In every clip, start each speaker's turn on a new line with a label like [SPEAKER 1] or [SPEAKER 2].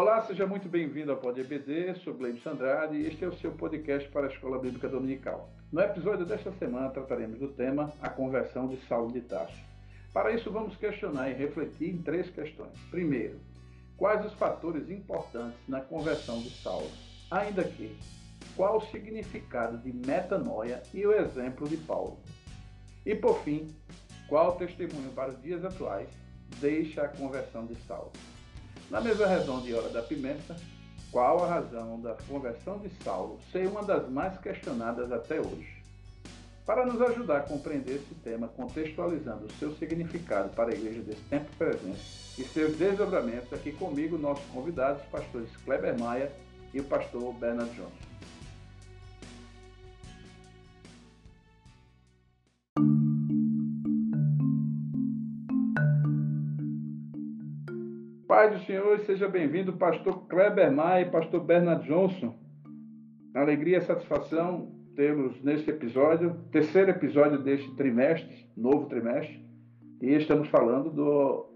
[SPEAKER 1] Olá, seja muito bem-vindo ao Pod EBD, sou Gleibson Andrade e este é o seu podcast para a Escola Bíblica Dominical. No episódio desta semana trataremos do tema a conversão de Saulo de Tarso. Para isso vamos questionar e refletir em três questões. Primeiro, quais os fatores importantes na conversão de Saulo? Ainda que, qual o significado de metanoia e o exemplo de Paulo? E por fim, qual o testemunho para os dias atuais deixa a conversão de Saulo? Na mesa redonda e hora da pimenta, qual a razão da conversão de Saulo ser uma das mais questionadas até hoje? Para nos ajudar a compreender esse tema, contextualizando o seu significado para a igreja desse tempo presente e seus desdobramentos, aqui comigo nossos convidados, os pastores Kleber Maia e o pastor Bernard Johnson. Do Senhor, seja bem-vindo, pastor Kleber Maia e pastor Bernard Johnson. Alegria e satisfação tê-los neste episódio, terceiro episódio deste trimestre, novo trimestre, e estamos falando do,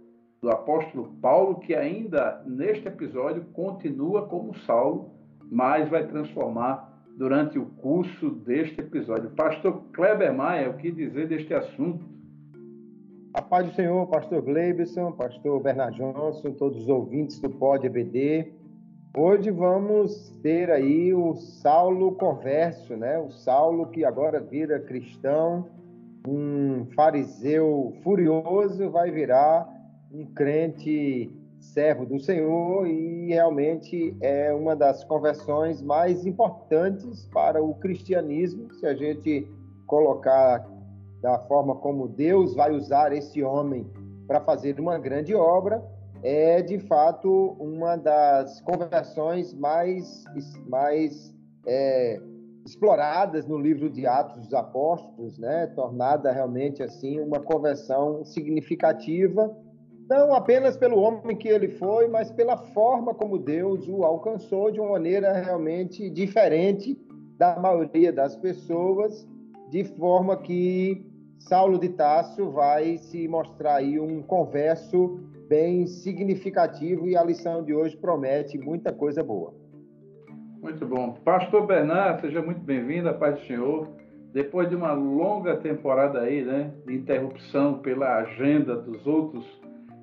[SPEAKER 1] do apóstolo Paulo, que ainda neste episódio continua como Saulo, mas vai transformar durante o curso deste episódio. Pastor Kleber Maia, o que dizer deste assunto?
[SPEAKER 2] A paz do Senhor, pastor Gleibson, pastor Bernard Johnson, todos os ouvintes do Pod EBD. Hoje vamos ter aí o Saulo converso, né? O Saulo que agora vira cristão, um fariseu furioso vai virar um crente servo do Senhor e realmente é uma das conversões mais importantes para o cristianismo, se a gente colocar da forma como Deus vai usar esse homem para fazer uma grande obra, é de fato uma das conversões mais, mais é, exploradas no livro de Atos dos Apóstolos, né? tornada realmente assim uma conversão significativa, não apenas pelo homem que ele foi, mas pela forma como Deus o alcançou de uma maneira realmente diferente da maioria das pessoas, de forma que Saulo de Tássio vai se mostrar aí um converso bem significativo e a lição de hoje promete muita coisa boa.
[SPEAKER 1] Muito bom. Pastor Bernardo, seja muito bem-vindo, a paz do Senhor. Depois de uma longa temporada aí, né, de interrupção pela agenda dos outros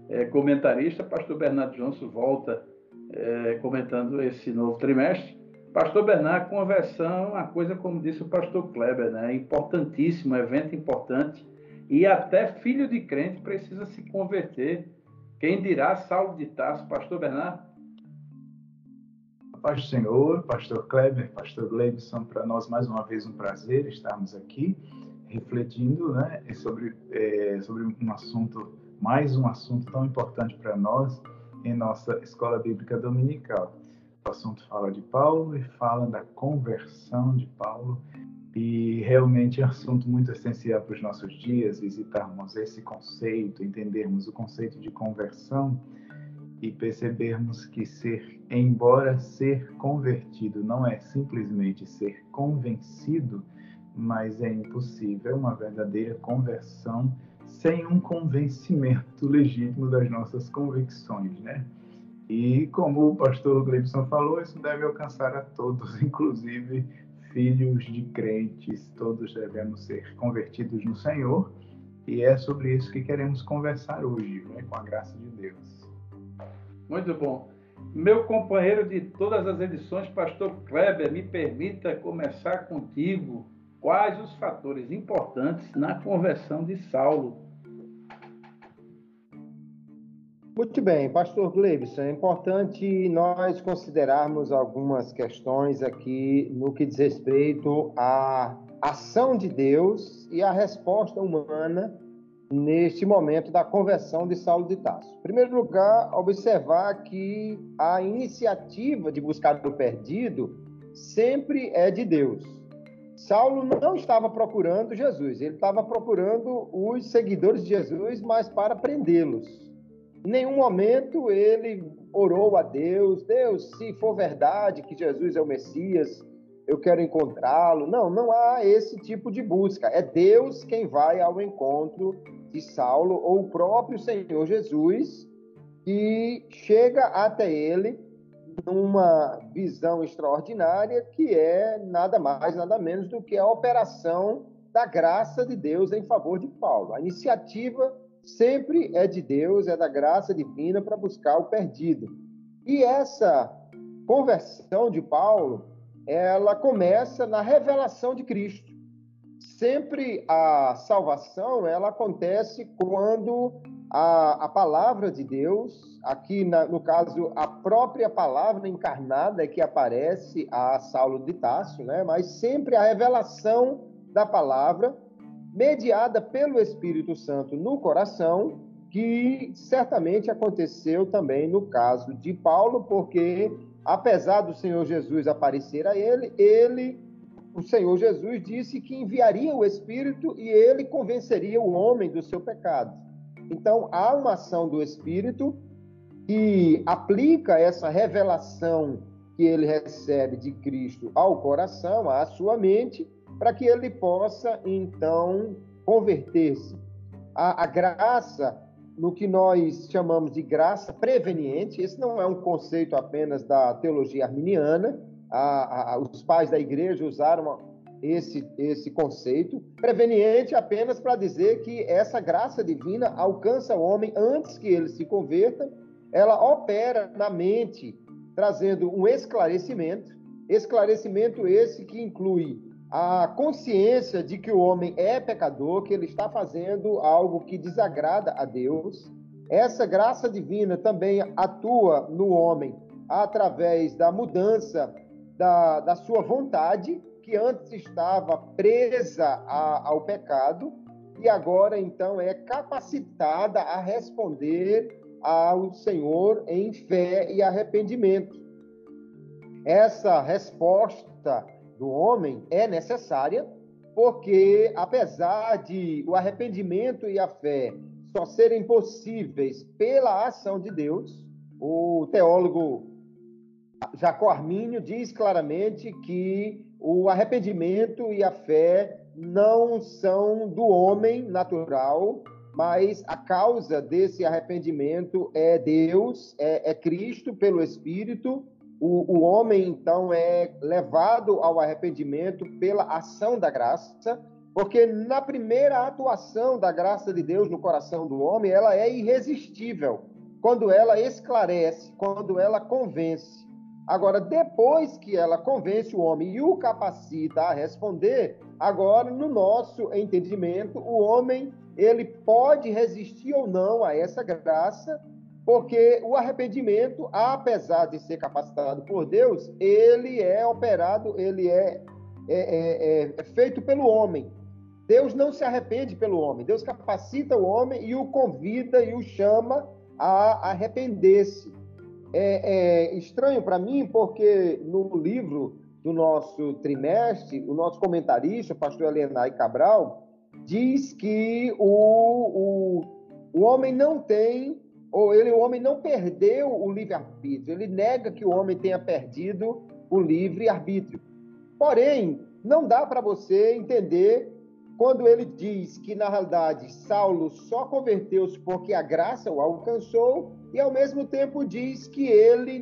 [SPEAKER 1] é, comentaristas, Pastor Bernardo Johnson volta é, comentando esse novo trimestre. Pastor Bernardo, conversão é uma coisa, como disse o pastor Kleber, né? importantíssimo, evento importante. E até filho de crente precisa se converter. Quem dirá Saulo de Tarso, pastor Bernardo?
[SPEAKER 3] Paz do Senhor, pastor Kleber, pastor Gleibson, para nós mais uma vez um prazer estarmos aqui refletindo né, sobre, é, sobre um assunto, mais um assunto tão importante para nós em nossa escola bíblica dominical. Assunto fala de Paulo e fala da conversão de Paulo. E realmente é um assunto muito essencial para os nossos dias, visitarmos esse conceito, entendermos o conceito de conversão e percebermos que ser, embora ser convertido não é simplesmente ser convencido, mas é impossível uma verdadeira conversão sem um convencimento legítimo das nossas convicções, né? E como o pastor Gleibson falou, isso deve alcançar a todos, inclusive filhos de crentes, todos devemos ser convertidos no Senhor. E é sobre isso que queremos conversar hoje, né, com a graça de Deus.
[SPEAKER 1] Muito bom. Meu companheiro de todas as edições, pastor Kleber, me permita começar contigo. Quais os fatores importantes na conversão de Saulo?
[SPEAKER 2] Muito bem, pastor Gleibson, é importante nós considerarmos algumas questões aqui no que diz respeito à ação de Deus e à resposta humana neste momento da conversão de Saulo de Tarso. Em primeiro lugar, observar que a iniciativa de buscar o perdido sempre é de Deus. Saulo não estava procurando Jesus, ele estava procurando os seguidores de Jesus, mas para prendê-los. Em nenhum momento ele orou a Deus, Deus, se for verdade que Jesus é o Messias, eu quero encontrá-lo. Não, não há esse tipo de busca. É Deus quem vai ao encontro de Saulo, ou o próprio Senhor Jesus, que chega até ele numa visão extraordinária que é nada mais, nada menos do que a operação da graça de Deus em favor de Paulo. A iniciativa sempre é de Deus, é da graça divina para buscar o perdido. E essa conversão de Paulo, ela começa na revelação de Cristo. Sempre a salvação, ela acontece quando a, a palavra de Deus, aqui na, no caso a própria palavra encarnada que aparece a Saulo de Tarso, né? mas sempre a revelação da palavra mediada pelo Espírito Santo no coração, que certamente aconteceu também no caso de Paulo, porque apesar do Senhor Jesus aparecer a ele, ele o Senhor Jesus disse que enviaria o Espírito e ele convenceria o homem do seu pecado. Então, há uma ação do Espírito que aplica essa revelação que ele recebe de Cristo ao coração, à sua mente, para que ele possa, então, converter-se. A, a, graça, no que nós chamamos de graça preveniente, esse não é um conceito apenas da teologia arminiana, a, a, os pais da igreja usaram esse, esse conceito, preveniente apenas para dizer que essa graça divina alcança o homem antes que ele se converta, ela opera na mente, trazendo um esclarecimento, esclarecimento esse que inclui a consciência de que o homem é pecador, que ele está fazendo algo que desagrada a Deus. Essa graça divina também atua no homem através da mudança da, da sua vontade, que antes estava presa a, ao pecado, e agora então é capacitada a responder ao Senhor em fé e arrependimento. Essa resposta do homem é necessária, porque apesar de o arrependimento e a fé só serem possíveis pela ação de Deus, o teólogo Jacó Armínio diz claramente que o arrependimento e a fé não são do homem natural, mas a causa desse arrependimento é Deus, é, é Cristo pelo Espírito o, o homem, então, é levado ao arrependimento pela ação da graça, porque na primeira atuação da graça de Deus no coração do homem, ela é irresistível, quando ela esclarece, quando ela convence. Agora, depois que ela convence o homem e o capacita a responder, agora, no nosso entendimento, o homem ele pode resistir ou não a essa graça porque o arrependimento, apesar de ser capacitado por Deus, ele é operado, ele é, é, é, é feito pelo homem. Deus não se arrepende pelo homem, Deus capacita o homem e o convida e o chama a arrepender-se. É, é estranho para mim, porque no livro do nosso trimestre, o nosso comentarista, o pastor Elenay Cabral, diz que o, o, o homem não tem ou ele, o homem não perdeu o livre-arbítrio, ele nega que o homem tenha perdido o livre-arbítrio. Porém, não dá para você entender quando ele diz que, na realidade, Saulo só converteu-se porque a graça o alcançou, e ao mesmo tempo diz que ele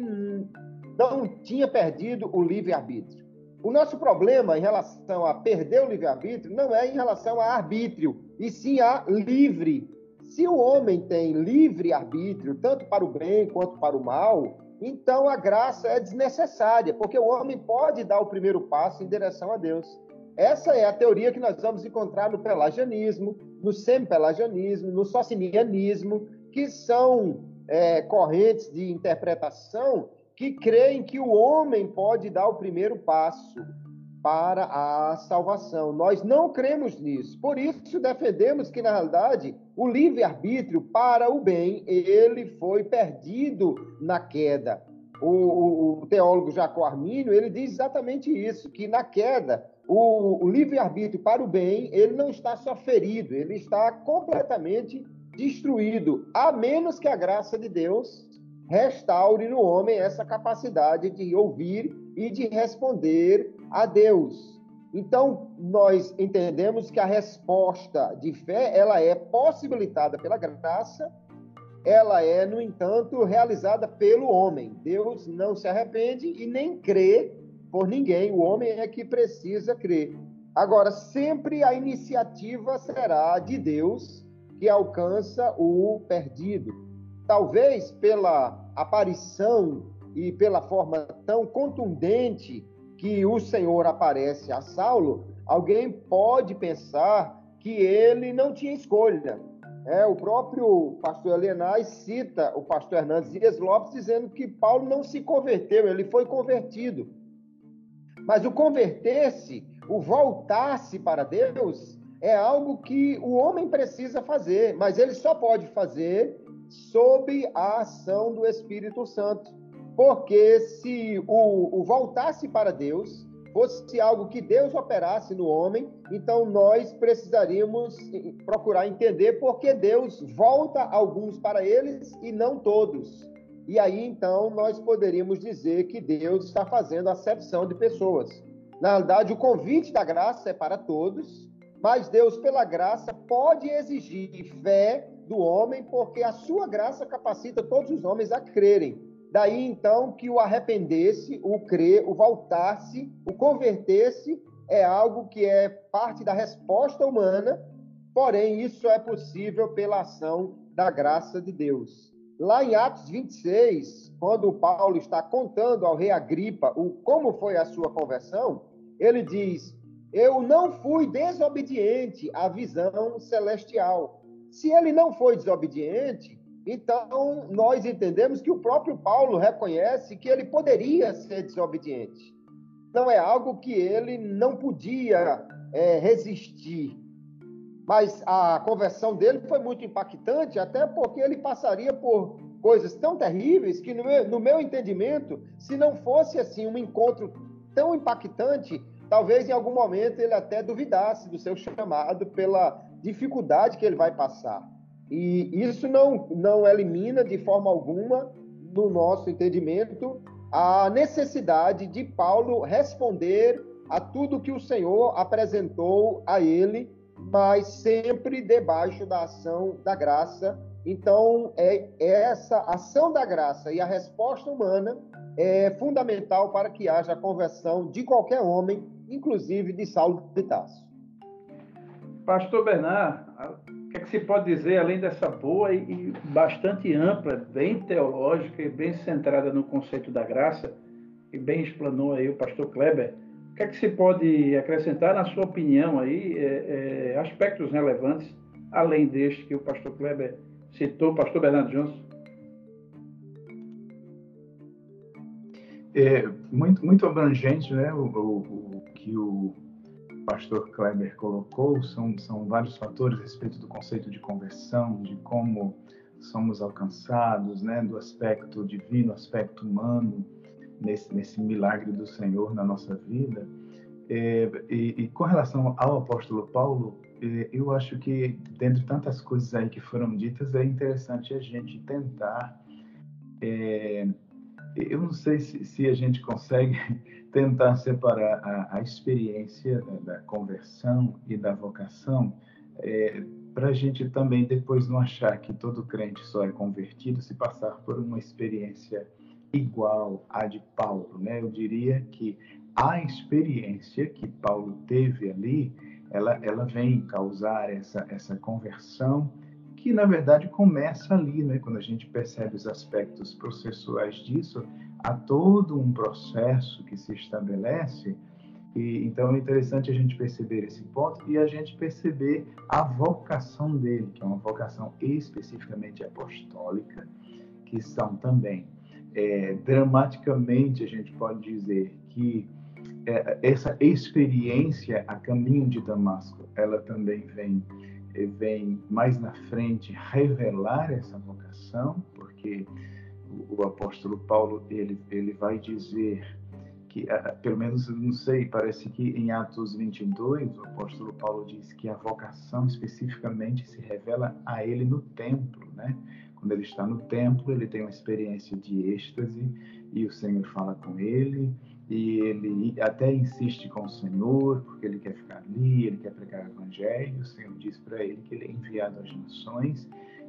[SPEAKER 2] não tinha perdido o livre-arbítrio. O nosso problema em relação a perder o livre-arbítrio não é em relação a arbítrio, e sim a livre se o homem tem livre arbítrio, tanto para o bem quanto para o mal, então a graça é desnecessária, porque o homem pode dar o primeiro passo em direção a Deus. Essa é a teoria que nós vamos encontrar no pelagianismo, no semi-pelagianismo, no socinianismo, que são é, correntes de interpretação que creem que o homem pode dar o primeiro passo para a salvação. Nós não cremos nisso. Por isso defendemos que, na realidade, o livre-arbítrio para o bem, ele foi perdido na queda. O, o, o teólogo Jacó Armínio, ele diz exatamente isso, que na queda, o, o livre-arbítrio para o bem, ele não está só ferido, ele está completamente destruído, a menos que a graça de Deus restaure no homem essa capacidade de ouvir e de responder a Deus. Então, nós entendemos que a resposta de fé, ela é possibilitada pela graça ela é, no entanto, realizada pelo homem. Deus não se arrepende e nem crê por ninguém. O homem é que precisa crer. Agora, sempre a iniciativa será de Deus que alcança o perdido. Talvez pela aparição e pela forma tão contundente que o Senhor aparece a Saulo, alguém pode pensar que ele não tinha escolha. É, o próprio pastor Helenais cita o pastor Hernandes Dias Lopes dizendo que Paulo não se converteu, ele foi convertido. Mas o converter-se, o voltar-se para Deus, é algo que o homem precisa fazer, mas ele só pode fazer sob a ação do Espírito Santo. Porque se o, o voltar-se para Deus fosse algo que Deus operasse no homem, então nós precisaríamos procurar entender por que Deus volta alguns para eles e não todos. E aí então nós poderíamos dizer que Deus está fazendo acepção de pessoas. Na realidade, o convite da graça é para todos, mas Deus, pela graça, pode exigir fé do homem, porque a sua graça capacita todos os homens a crerem. Daí então que o arrepender-se, o crer, o voltar-se, o converter-se é algo que é parte da resposta humana, porém isso é possível pela ação da graça de Deus. Lá em Atos 26, quando Paulo está contando ao rei Agripa o como foi a sua conversão, ele diz: "Eu não fui desobediente à visão celestial". Se ele não foi desobediente, então, nós entendemos que o próprio Paulo reconhece que ele poderia ser desobediente. Não é algo que ele não podia é, resistir. Mas a conversão dele foi muito impactante, até porque ele passaria por coisas tão terríveis que, no meu, no meu entendimento, se não fosse assim um encontro tão impactante, talvez em algum momento ele até duvidasse do seu chamado pela dificuldade que ele vai passar. E isso não, não elimina de forma alguma, no nosso entendimento, a necessidade de Paulo responder a tudo que o Senhor apresentou a ele, mas sempre debaixo da ação da graça. Então, é, é essa ação da graça e a resposta humana é fundamental para que haja a conversão de qualquer homem, inclusive de Saulo de Tarso.
[SPEAKER 1] Pastor Bernard, que, que se pode dizer, além dessa boa e bastante ampla, bem teológica e bem centrada no conceito da graça, e bem explanou aí o pastor Kleber, o que é que se pode acrescentar, na sua opinião, aí, é, é, aspectos relevantes, além deste que o pastor Kleber citou, pastor Bernardo Johnson?
[SPEAKER 3] É muito, muito abrangente né, o, o, o que o pastor Kleber colocou são, são vários fatores a respeito do conceito de conversão, de como somos alcançados, né, do aspecto divino, aspecto humano, nesse, nesse milagre do Senhor na nossa vida. É, e, e, com relação ao apóstolo Paulo, é, eu acho que, dentre tantas coisas aí que foram ditas, é interessante a gente tentar. É, eu não sei se, se a gente consegue tentar separar a, a experiência da, conversão e da vocação, é, para a gente também depois não achar que todo crente só é convertido se passar por uma experiência igual à de Paulo, né? Eu diria que a experiência que Paulo teve ali, ela, ela vem causar essa, essa conversão que na verdade começa ali, né? Quando a gente percebe os aspectos processuais disso, há todo um processo que se estabelece. E, então é interessante a gente perceber esse ponto e a gente perceber a vocação dele, que é uma vocação especificamente apostólica, que são também é, dramaticamente a gente pode dizer que é, essa experiência a caminho de Damasco, ela também vem vem mais na frente revelar essa vocação, porque o apóstolo Paulo ele ele vai dizer que pelo menos não sei parece que em Atos 22 o apóstolo Paulo diz que a vocação especificamente se revela a ele no templo né? Quando ele está no templo ele tem uma experiência de êxtase e o Senhor fala com ele e ele até insiste com o Senhor porque ele quer ficar ali ele quer pregar o evangelho o Senhor diz para ele que ele é enviado às nações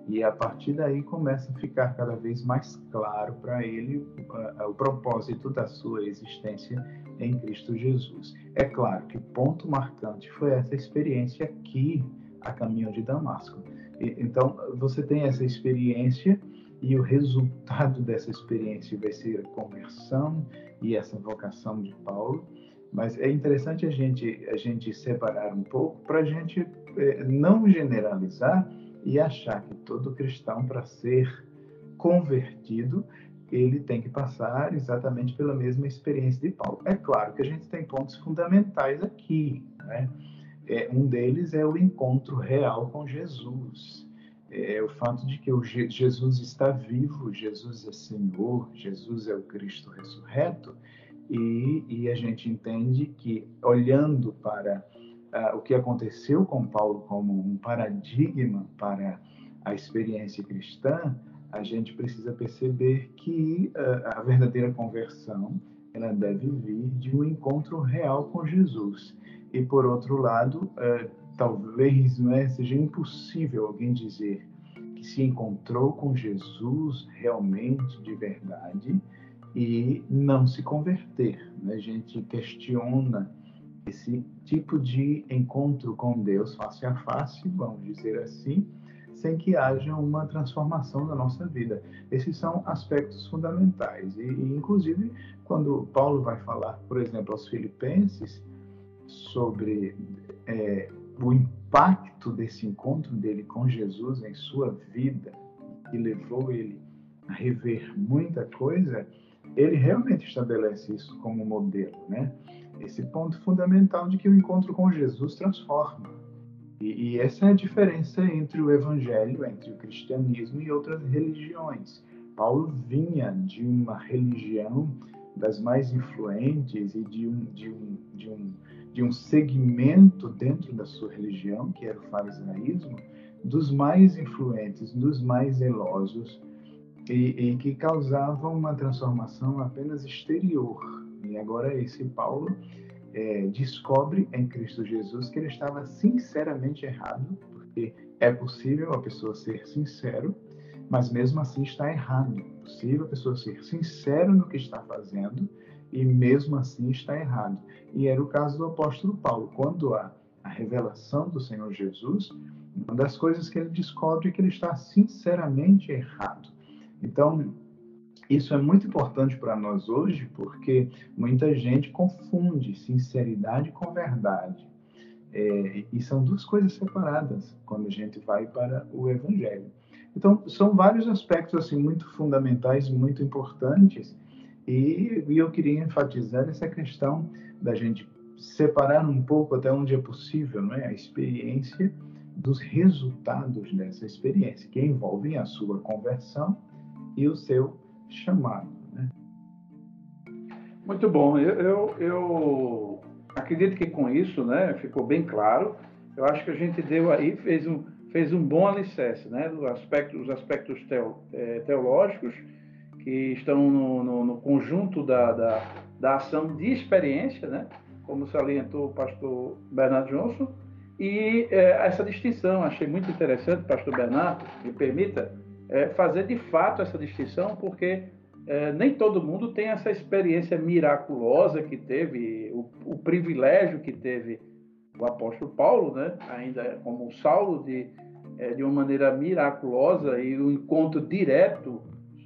[SPEAKER 3] E a partir daí começa a ficar cada vez mais claro para ele uh, o propósito da sua existência em Cristo Jesus. É claro que ponto marcante foi essa experiência aqui a caminho de Damasco. Então, você tem essa experiência e o resultado dessa experiência vai ser a conversão e essa vocação de Paulo. Mas é interessante a gente a gente separar um pouco para a gente eh, não generalizar e achar que todo cristão para ser convertido ele tem que passar exatamente pela mesma experiência de Paulo. É claro que a gente tem pontos fundamentais aqui, né? É, um deles é o encontro real com Jesus. É o fato de que Jesus está vivo, Jesus é Senhor, Jesus é o Cristo ressurreto, e, e a gente entende que, olhando para uh, o que aconteceu com Paulo como um paradigma para a experiência cristã, a gente precisa perceber que uh, a verdadeira conversão ela deve vir de um encontro real com Jesus. E por outro lado, uh, talvez não é, seja impossível alguém dizer que se encontrou com Jesus realmente de verdade e não se converter. Né? A gente questiona esse tipo de encontro com Deus face a face, vamos dizer assim, sem que haja uma transformação na nossa vida. Esses são aspectos fundamentais. E, e, inclusive, quando Paulo vai falar, por exemplo, aos Filipenses sobre é, o impacto desse encontro dele com Jesus em sua vida, que levou ele a rever muita coisa, ele realmente estabelece isso como modelo, né? Esse ponto fundamental de que o encontro com Jesus transforma. E, e essa é a diferença entre o evangelho, entre o cristianismo e outras religiões. Paulo vinha de uma religião das mais influentes e de um, de um, de um, de um segmento dentro da sua religião, que era o farisaísmo, dos mais influentes, dos mais zelosos, e, e que causavam uma transformação apenas exterior. E agora esse Paulo é, descobre em Cristo Jesus que ele estava sinceramente errado, porque é possível a pessoa ser sincero, mas mesmo assim está errado. É possível a pessoa ser sincero no que está fazendo e mesmo assim está errado. E era o caso do apóstolo Paulo. Quando há a revelação do Senhor Jesus, uma das coisas que ele descobre é que ele está sinceramente errado. Então, isso é muito importante para nós hoje, porque muita gente confunde sinceridade com verdade. É, e são duas coisas separadas quando a gente vai para o Evangelho. Então, são vários aspectos assim muito fundamentais, muito importantes, e, e eu queria enfatizar essa questão da gente separar um pouco até onde é possível, não é, a experiência dos resultados dessa experiência, que envolvem a sua conversão e o seu chamado. Né?
[SPEAKER 1] Muito bom. Eu, eu, eu, acredito que com isso né, ficou bem claro. Eu acho que a gente deu aí, fez um, fez um bom alicerce, né, dos aspectos, os aspectos teo, é, teológicos que estão no, no, no conjunto da, da, da, ação de experiência, né, como salientou o pastor Bernardo Johnson, e é, essa distinção, achei muito interessante, pastor Bernardo, me permita, é, fazer de fato essa distinção, porque é, nem todo mundo tem essa experiência miraculosa que teve, o, o, privilégio que teve o apóstolo Paulo, né? ainda como Saulo, de, é, de uma maneira miraculosa e o um encontro direto,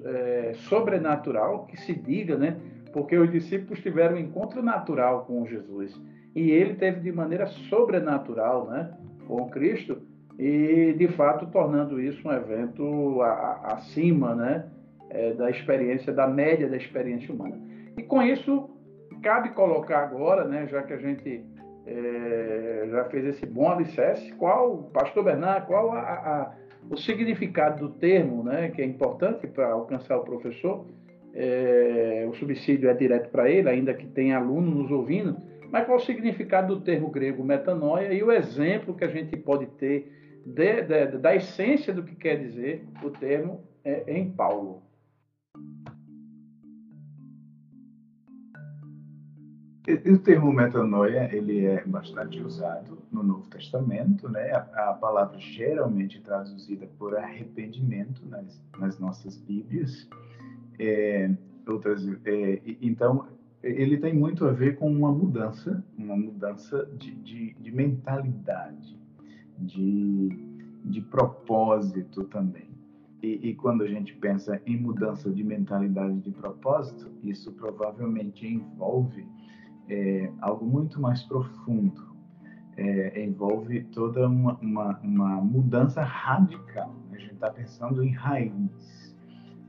[SPEAKER 1] é, sobrenatural, que se diga, né? porque os discípulos tiveram um encontro natural com Jesus e ele teve de maneira sobrenatural né? com Cristo e de fato tornando isso um evento a, a, acima né, é, da experiência, da média da experiência humana. E com isso, cabe colocar agora, né, já que a gente é, já fez esse bom alicerce, qual, pastor Bernard, qual a, a, o significado do termo, né, que é importante para alcançar o professor, é, o subsídio é direto para ele, ainda que tenha aluno nos ouvindo, mas qual o significado do termo grego metanoia e o exemplo que a gente pode ter de, de, da essência do que quer dizer o termo é, em Paulo.
[SPEAKER 3] O termo metanoia ele é bastante usado no Novo Testamento, né? A, a palavra geralmente traduzida por arrependimento nas, nas nossas Bíblias. É, outras, é, então ele tem muito a ver com uma mudança, uma mudança de, de, de mentalidade, de, de propósito também. E, e, quando a gente pensa em mudança de mentalidade de propósito, isso provavelmente envolve é, algo muito mais profundo. É, envolve toda uma, uma, uma mudança radical. A gente está pensando em raiz.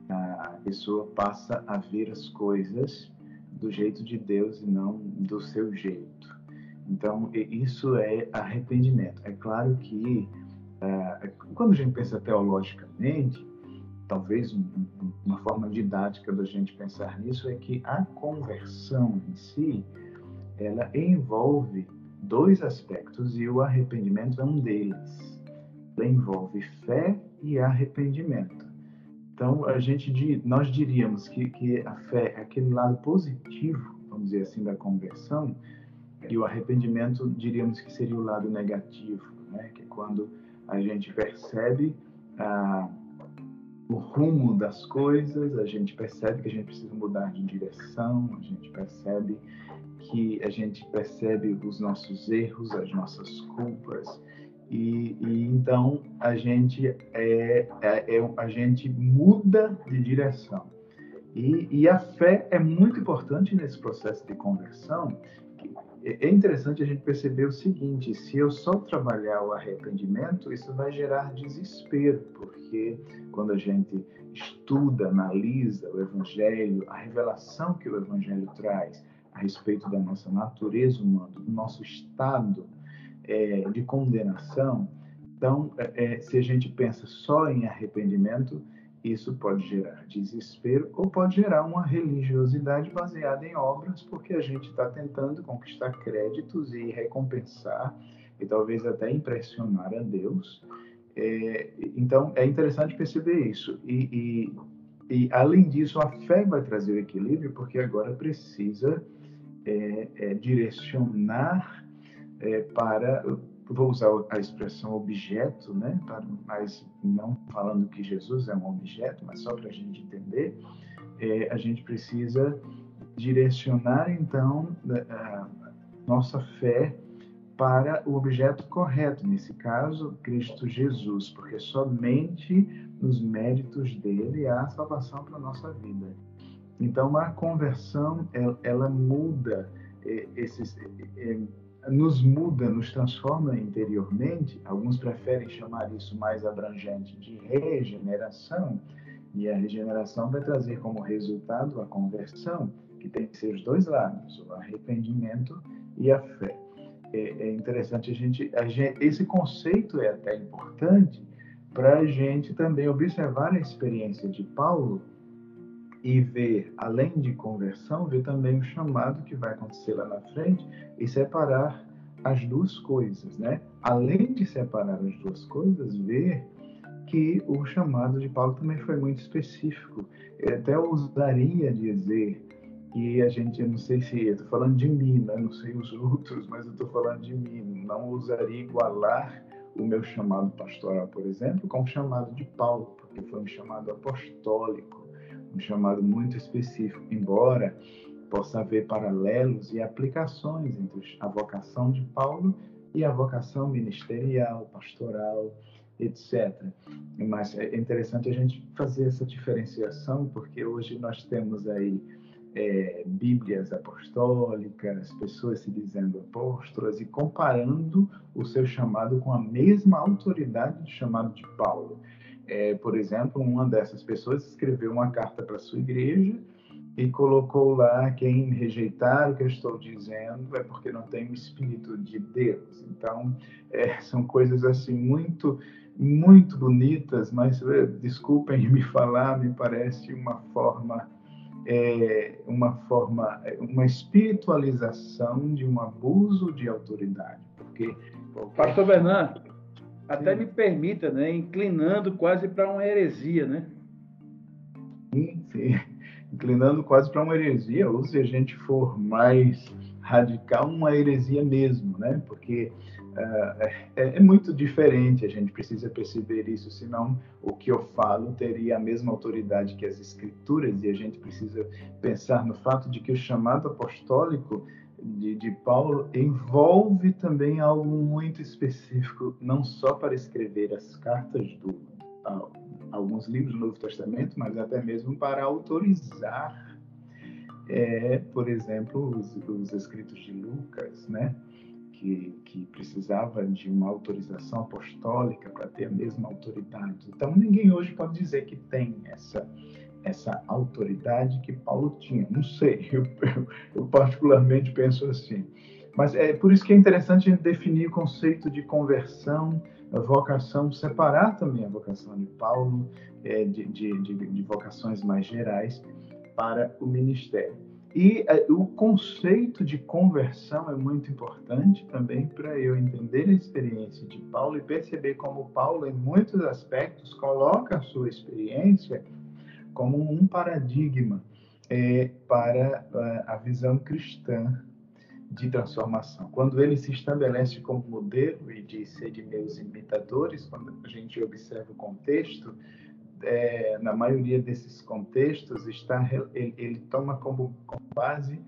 [SPEAKER 3] A pessoa passa a ver as coisas do jeito de Deus e não do seu jeito. Então, isso é arrependimento. É claro que, uh, quando a gente pensa teologicamente, talvez uma forma didática da gente pensar nisso é que a conversão em si, ela envolve dois aspectos e o arrependimento é um deles. Ela envolve fé e arrependimento. Então, a gente, nós diríamos que, que a fé é aquele lado positivo, vamos dizer assim, da conversão, e o arrependimento, diríamos que seria o lado negativo, né? que é quando a gente percebe ah, o rumo das coisas, a gente percebe que a gente precisa mudar de direção, a gente percebe que a gente percebe os nossos erros, as nossas culpas, e, e, então a gente é, é, é, a gente muda de direção. E, e, a fé é muito importante nesse processo de conversão é interessante a gente perceber o seguinte se eu só trabalhar o arrependimento isso vai gerar desespero porque quando a gente estuda analisa o evangelho a revelação que o evangelho traz a respeito da nossa natureza humana do nosso estado é, de condenação. Então, é, é, se a gente pensa só em arrependimento, isso pode gerar desespero ou pode gerar uma religiosidade baseada em obras, porque a gente está tentando conquistar créditos e recompensar e talvez até impressionar a Deus. É, então, é interessante perceber isso. E, e, e, além disso, a fé vai trazer o equilíbrio, porque agora precisa é, é, direcionar é, para, vou usar a expressão objeto, né? Mas não falando que Jesus é um objeto, mas só para a gente entender, é, a gente precisa direcionar então a nossa fé para o objeto correto, nesse caso, Cristo Jesus, porque somente nos méritos dele há salvação para a nossa vida. Então, a conversão, ela, ela muda é, esses, é, nos muda, nos transforma interiormente. Alguns preferem chamar isso mais abrangente de regeneração, e a regeneração vai trazer como resultado a conversão, que tem os dois lados, o arrependimento e a fé. É, é interessante a gente, a gente, esse conceito é até importante para a gente também observar a experiência de Paulo e ver, além de conversão, ver também o chamado que vai acontecer lá na frente e separar as duas coisas, né? Além de separar as duas coisas, ver que o chamado de Paulo também foi muito específico. Eu até ousaria dizer que a gente, eu não sei se, eu estou falando de mim, né? não sei os outros, mas eu estou falando de mim, não ousaria igualar o meu chamado pastoral, por exemplo, com o chamado de Paulo, porque foi um chamado apostólico um chamado muito específico, embora possa haver paralelos e aplicações entre a vocação de Paulo e a vocação ministerial, pastoral, etc. Mas é interessante a gente fazer essa diferenciação, porque hoje nós temos aí é, Bíblias apostólicas, pessoas se dizendo apóstolas e comparando o seu chamado com a mesma autoridade do chamado de Paulo. É, por exemplo, uma dessas pessoas escreveu uma carta para sua igreja e colocou lá quem rejeitar o que eu estou dizendo é porque não tem o espírito de Deus. Então, é, são coisas assim muito muito bonitas, mas é, desculpem me falar, me parece uma forma é, uma forma uma espiritualização de um abuso de autoridade, porque
[SPEAKER 1] Pastor Bernardo, até me permita, né, inclinando quase para uma heresia, né?
[SPEAKER 3] Sim, sim. Inclinando quase para uma heresia, ou se a gente for mais radical, uma heresia mesmo, né? Porque uh, é, é, muito diferente, a gente precisa perceber isso, senão o que eu falo teria a mesma autoridade que as escrituras, e a gente precisa pensar no fato de que o chamado apostólico de, de Paulo envolve também algo muito específico, não só para escrever as cartas do alguns livros do Novo Testamento, mas até mesmo para autorizar, é, por exemplo, os, os, escritos de Lucas, né? Que, que precisava de uma autorização apostólica para ter a mesma autoridade. Então, ninguém hoje pode dizer que tem essa essa autoridade que Paulo tinha. Não sei, eu, eu, eu, particularmente penso assim. Mas é por isso que é interessante a gente definir o conceito de conversão, vocação, separar também a vocação de Paulo é, de, de, de, de, vocações mais gerais para o ministério. E é, o conceito de conversão é muito importante também para eu entender a experiência de Paulo e perceber como Paulo, em muitos aspectos, coloca a sua experiência como um paradigma é, para é, a visão cristã de transformação. Quando ele se estabelece como modelo e diz ser de meus imitadores, quando a gente observa o contexto, é, na maioria desses contextos está ele, ele toma como, como, base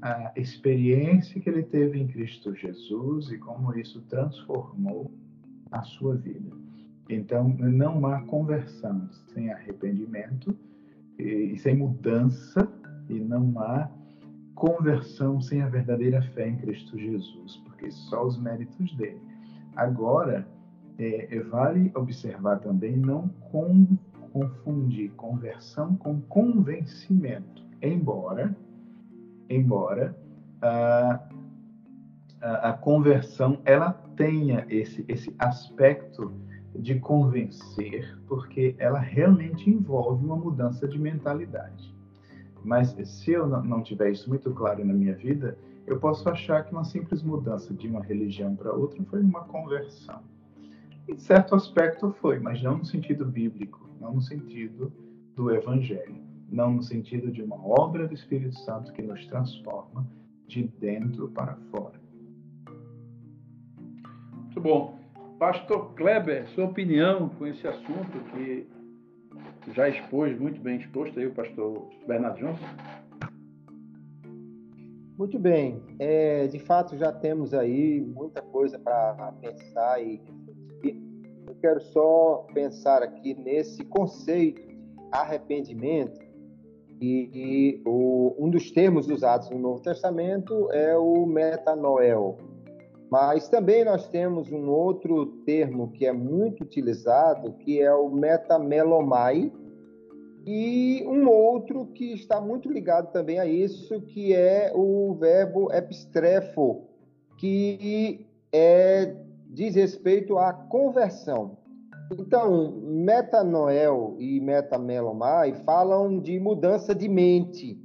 [SPEAKER 3] a experiência que ele teve em Cristo Jesus e como isso transformou a sua vida. Então, não há conversão sem arrependimento e, sem mudança, e não há conversão sem a verdadeira fé em Cristo Jesus, porque só os méritos dele. Agora, é, é vale observar também não com, confundir conversão com convencimento, embora, embora a, a, a conversão ela tenha esse, esse aspecto de convencer, porque ela realmente envolve uma mudança de mentalidade. Mas se eu não tiver isso muito claro na minha vida, eu posso achar que uma simples mudança de uma religião para outra foi uma conversão. Em certo aspecto foi, mas não no sentido bíblico, não no sentido do evangelho, não no sentido de uma obra do Espírito Santo que nos transforma de dentro para fora.
[SPEAKER 1] Muito bom. Pastor Kleber, sua opinião com esse assunto que já expôs muito bem exposto aí o pastor Bernardo Johnson?
[SPEAKER 2] Muito bem. É, de fato, já temos aí muita coisa para pensar e eu quero só pensar aqui nesse conceito de arrependimento e, e o, um dos termos usados no Novo Testamento é o metanoel, mas também nós temos um outro termo que é muito utilizado, que é o metamelomai, e um outro que está muito ligado também a isso, que é o verbo epistrefo, que é, diz respeito à conversão. Então, metanoel e metamelomai falam de mudança de mente,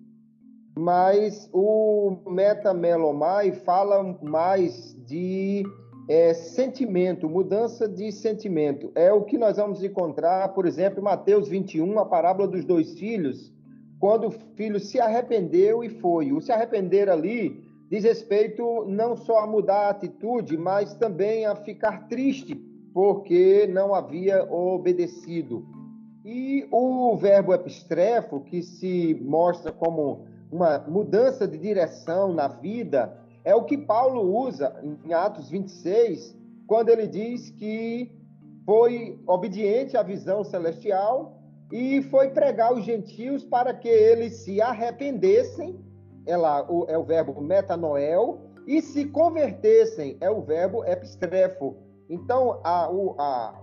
[SPEAKER 2] mas o metamelomai fala mais de é, sentimento, mudança de sentimento. É o que nós vamos encontrar, por exemplo, em Mateus 21, a parábola dos dois filhos, quando o filho se arrependeu e foi. O se arrepender ali diz respeito não só a mudar a atitude, mas também a ficar triste, porque não havia obedecido. E o verbo epistrefo, que se mostra como uma mudança de direção na vida, é o que Paulo usa em Atos 26, quando ele diz que foi obediente à visão celestial e foi pregar os gentios para que eles se arrependessem, é lá é o verbo metanoel, e se convertessem, é o verbo epistrefo. Então, a, a,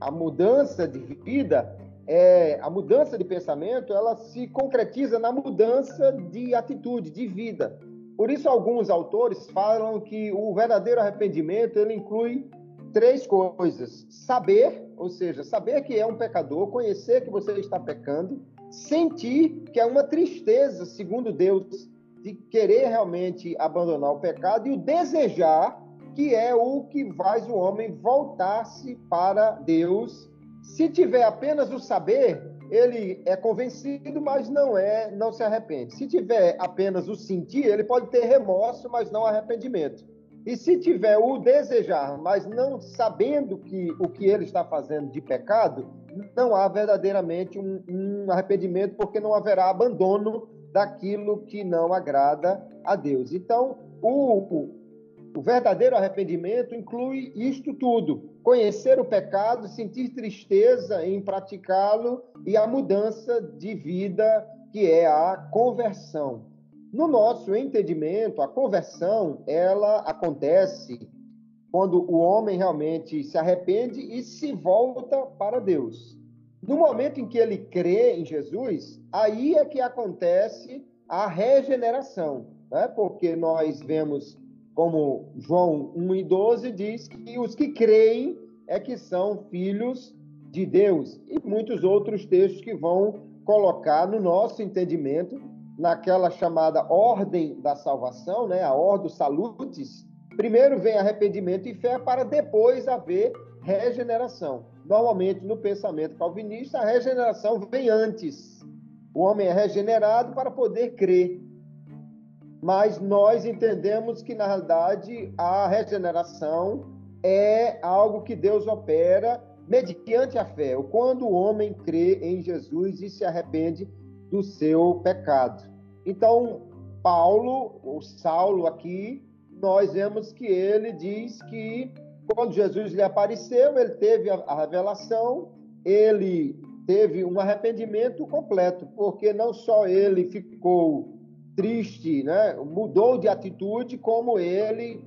[SPEAKER 2] a mudança de vida é, a mudança de pensamento ela se concretiza na mudança de atitude, de vida. Por isso, alguns autores falam que o verdadeiro arrependimento ele inclui três coisas: saber, ou seja, saber que é um pecador, conhecer que você está pecando, sentir que é uma tristeza, segundo Deus, de querer realmente abandonar o pecado e o desejar, que é o que faz o homem voltar-se para Deus Se tiver apenas o saber, ele é convencido, mas não é, não se arrepende. Se tiver apenas o sentir, ele pode ter remorso, mas não arrependimento. E se tiver o desejar, mas não sabendo que o que ele está fazendo de pecado, não há verdadeiramente um, um arrependimento, porque não haverá abandono daquilo que não agrada a Deus. Então, o, o verdadeiro arrependimento inclui isto tudo: conhecer o pecado, sentir tristeza em praticá-lo e a mudança de vida, que é a conversão. No nosso entendimento, a conversão, ela acontece quando o homem realmente se arrepende e se volta para Deus. No momento em que ele crê em Jesus, aí é que acontece a regeneração, né? porque nós vemos, como João 1 e 12 diz, que os que creem é que são filhos de Deus, e muitos outros textos que vão colocar no nosso entendimento naquela chamada ordem da salvação, né, a ordem salutis, primeiro vem arrependimento e fé para depois haver regeneração. Normalmente, no pensamento calvinista, a regeneração vem antes. O homem é regenerado para poder crer. Mas nós entendemos que, na realidade, a regeneração é algo que Deus opera mediante a fé, quando o homem crê em Jesus e se arrepende do seu pecado. Então, Paulo, ou Saulo aqui, nós vemos que ele diz que quando Jesus lhe apareceu, ele teve a revelação, ele teve um arrependimento completo, porque não só ele ficou triste, né? mudou de atitude, como ele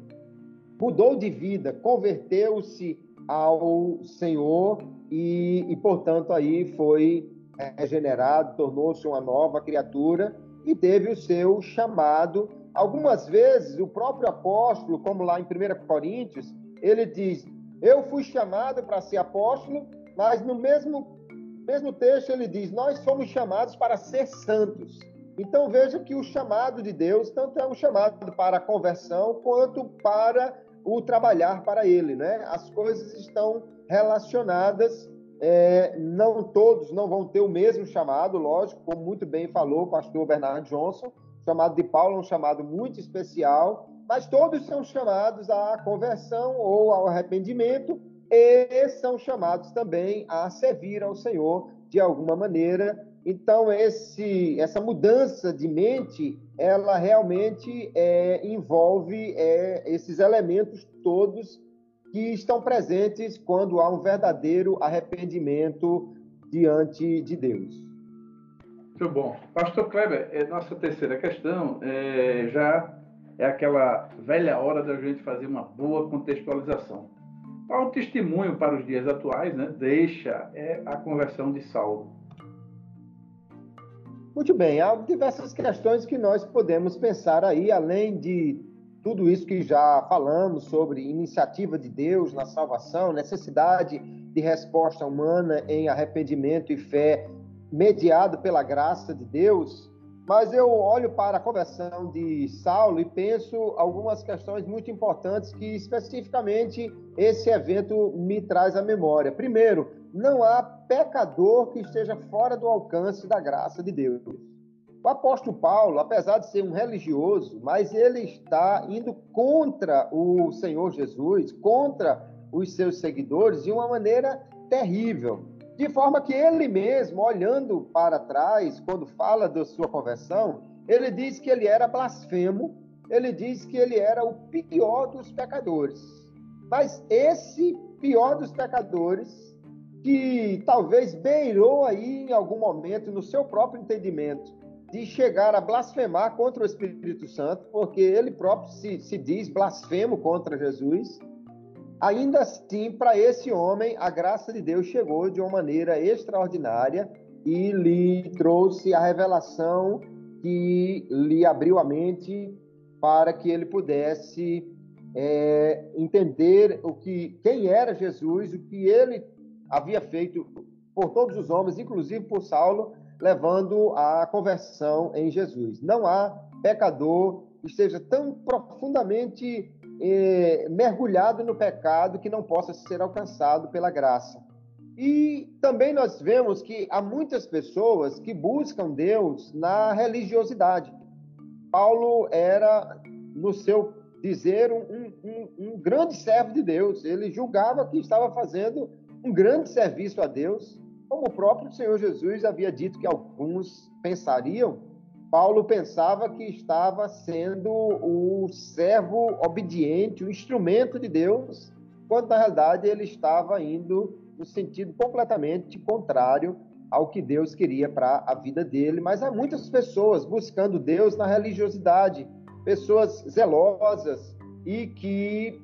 [SPEAKER 2] mudou de vida, converteu-se ao Senhor e, e, portanto, aí foi regenerado, tornou-se uma nova criatura e teve o seu chamado. Algumas vezes, o próprio apóstolo, como lá em 1 Coríntios, ele diz: Eu fui chamado para ser apóstolo, mas no mesmo, mesmo texto ele diz: Nós somos chamados para ser santos. Então veja que o chamado de Deus tanto é um chamado para a conversão quanto para o trabalhar para Ele, né? As coisas estão relacionadas é, não todos não vão ter o mesmo chamado, lógico, como muito bem falou o pastor Bernard Johnson. O chamado de Paulo é um chamado muito especial, mas todos são chamados à conversão ou ao arrependimento e são chamados também a servir ao Senhor de alguma maneira. Então, esse, essa mudança de mente, ela realmente é, envolve é, esses elementos todos que estão presentes quando há um verdadeiro arrependimento diante de Deus.
[SPEAKER 1] Muito bom. Pastor Kleber, é, nossa terceira questão é, já é aquela velha hora da gente fazer uma boa contextualização. Qual o testemunho para os dias atuais né, deixa é a conversão de Saulo?
[SPEAKER 2] Muito bem, há diversas questões que nós podemos pensar aí, além de tudo isso que já falamos sobre iniciativa de Deus na salvação, necessidade de resposta humana em arrependimento e fé mediado pela graça de Deus, mas eu olho para a conversão de Saulo e penso algumas questões muito importantes que especificamente esse evento me traz à memória. Primeiro, não há pecador que esteja fora do alcance da graça de Deus. O apóstolo Paulo, apesar de ser um religioso, mas ele está indo contra o Senhor Jesus, contra os seus seguidores de uma maneira terrível. De forma que ele mesmo, olhando para trás, quando fala da sua conversão, ele diz que ele era blasfemo, ele diz que ele era o pior dos pecadores. Mas esse pior dos pecadores, que talvez beirou aí em algum momento, no seu próprio entendimento, de chegar a blasfemar contra o Espírito Santo, porque ele próprio se, se diz blasfemo contra Jesus. Ainda assim, para esse homem, a graça de Deus chegou de uma maneira extraordinária e lhe trouxe a revelação que lhe abriu a mente para que ele pudesse é, entender o que quem era Jesus, o que ele havia feito por todos os homens, inclusive por Saulo, levando à conversão em Jesus. Não há pecador que esteja tão profundamente mergulhado no pecado que não possa ser alcançado pela graça. E também nós vemos que há muitas pessoas que buscam Deus na religiosidade. Paulo era, no seu dizer, um, um, um, grande servo de Deus. Ele julgava que estava fazendo um grande serviço a Deus, como o próprio Senhor Jesus havia dito que alguns pensariam. Paulo pensava que estava sendo o servo obediente, o instrumento de Deus, quando na realidade ele estava indo no sentido completamente contrário ao que Deus queria para a vida dele. Mas há muitas pessoas buscando Deus na religiosidade, pessoas zelosas e que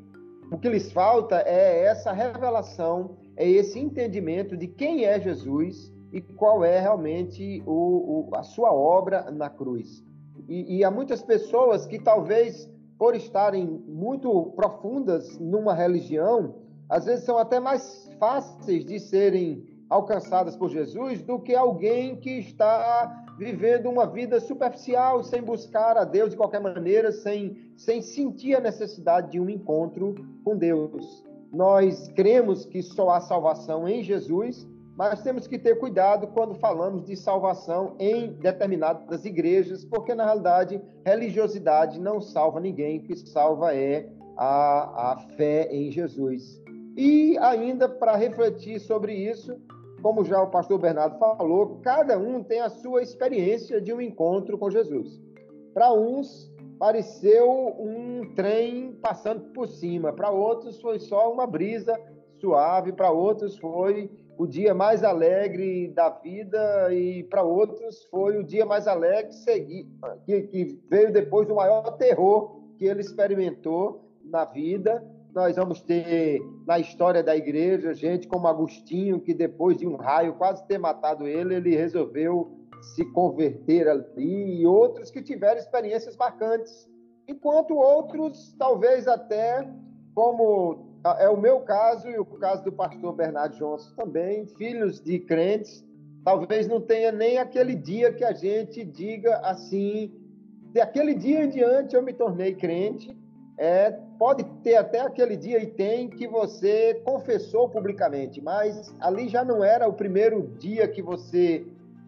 [SPEAKER 2] o que lhes falta é essa revelação, é esse entendimento de quem é Jesus e qual é realmente o, o, a sua obra na cruz. E, e há muitas pessoas que talvez por estarem muito profundas numa religião, às vezes são até mais fáceis de serem alcançadas por Jesus do que alguém que está vivendo uma vida superficial, sem buscar a Deus de qualquer maneira, sem, sem sentir a necessidade de um encontro com Deus. Nós cremos que só há salvação em Jesus, mas temos que ter cuidado quando falamos de salvação em determinadas igrejas, porque na realidade religiosidade não salva ninguém, o que salva é a, a fé em Jesus. E ainda para refletir sobre isso, como já o pastor Bernardo falou, cada um tem a sua experiência de um encontro com Jesus. Para uns, pareceu um trem passando por cima, para outros, foi só uma brisa suave, para outros, foi o dia mais alegre da vida, e para outros, foi o dia mais alegre que, que veio depois do maior terror que ele experimentou na vida. Nós vamos ter na história da igreja gente como Agostinho, que depois de um raio quase ter matado ele, ele resolveu se converter ali, e outros que tiveram experiências marcantes, enquanto outros, talvez até, como é o meu caso e o caso do pastor Bernardo Johnson também, filhos de crentes, talvez não tenha nem aquele dia que a gente diga assim, daquele dia em diante eu me tornei crente, é, pode ter até aquele dia e tem que você confessou publicamente, mas ali já não era o primeiro dia que você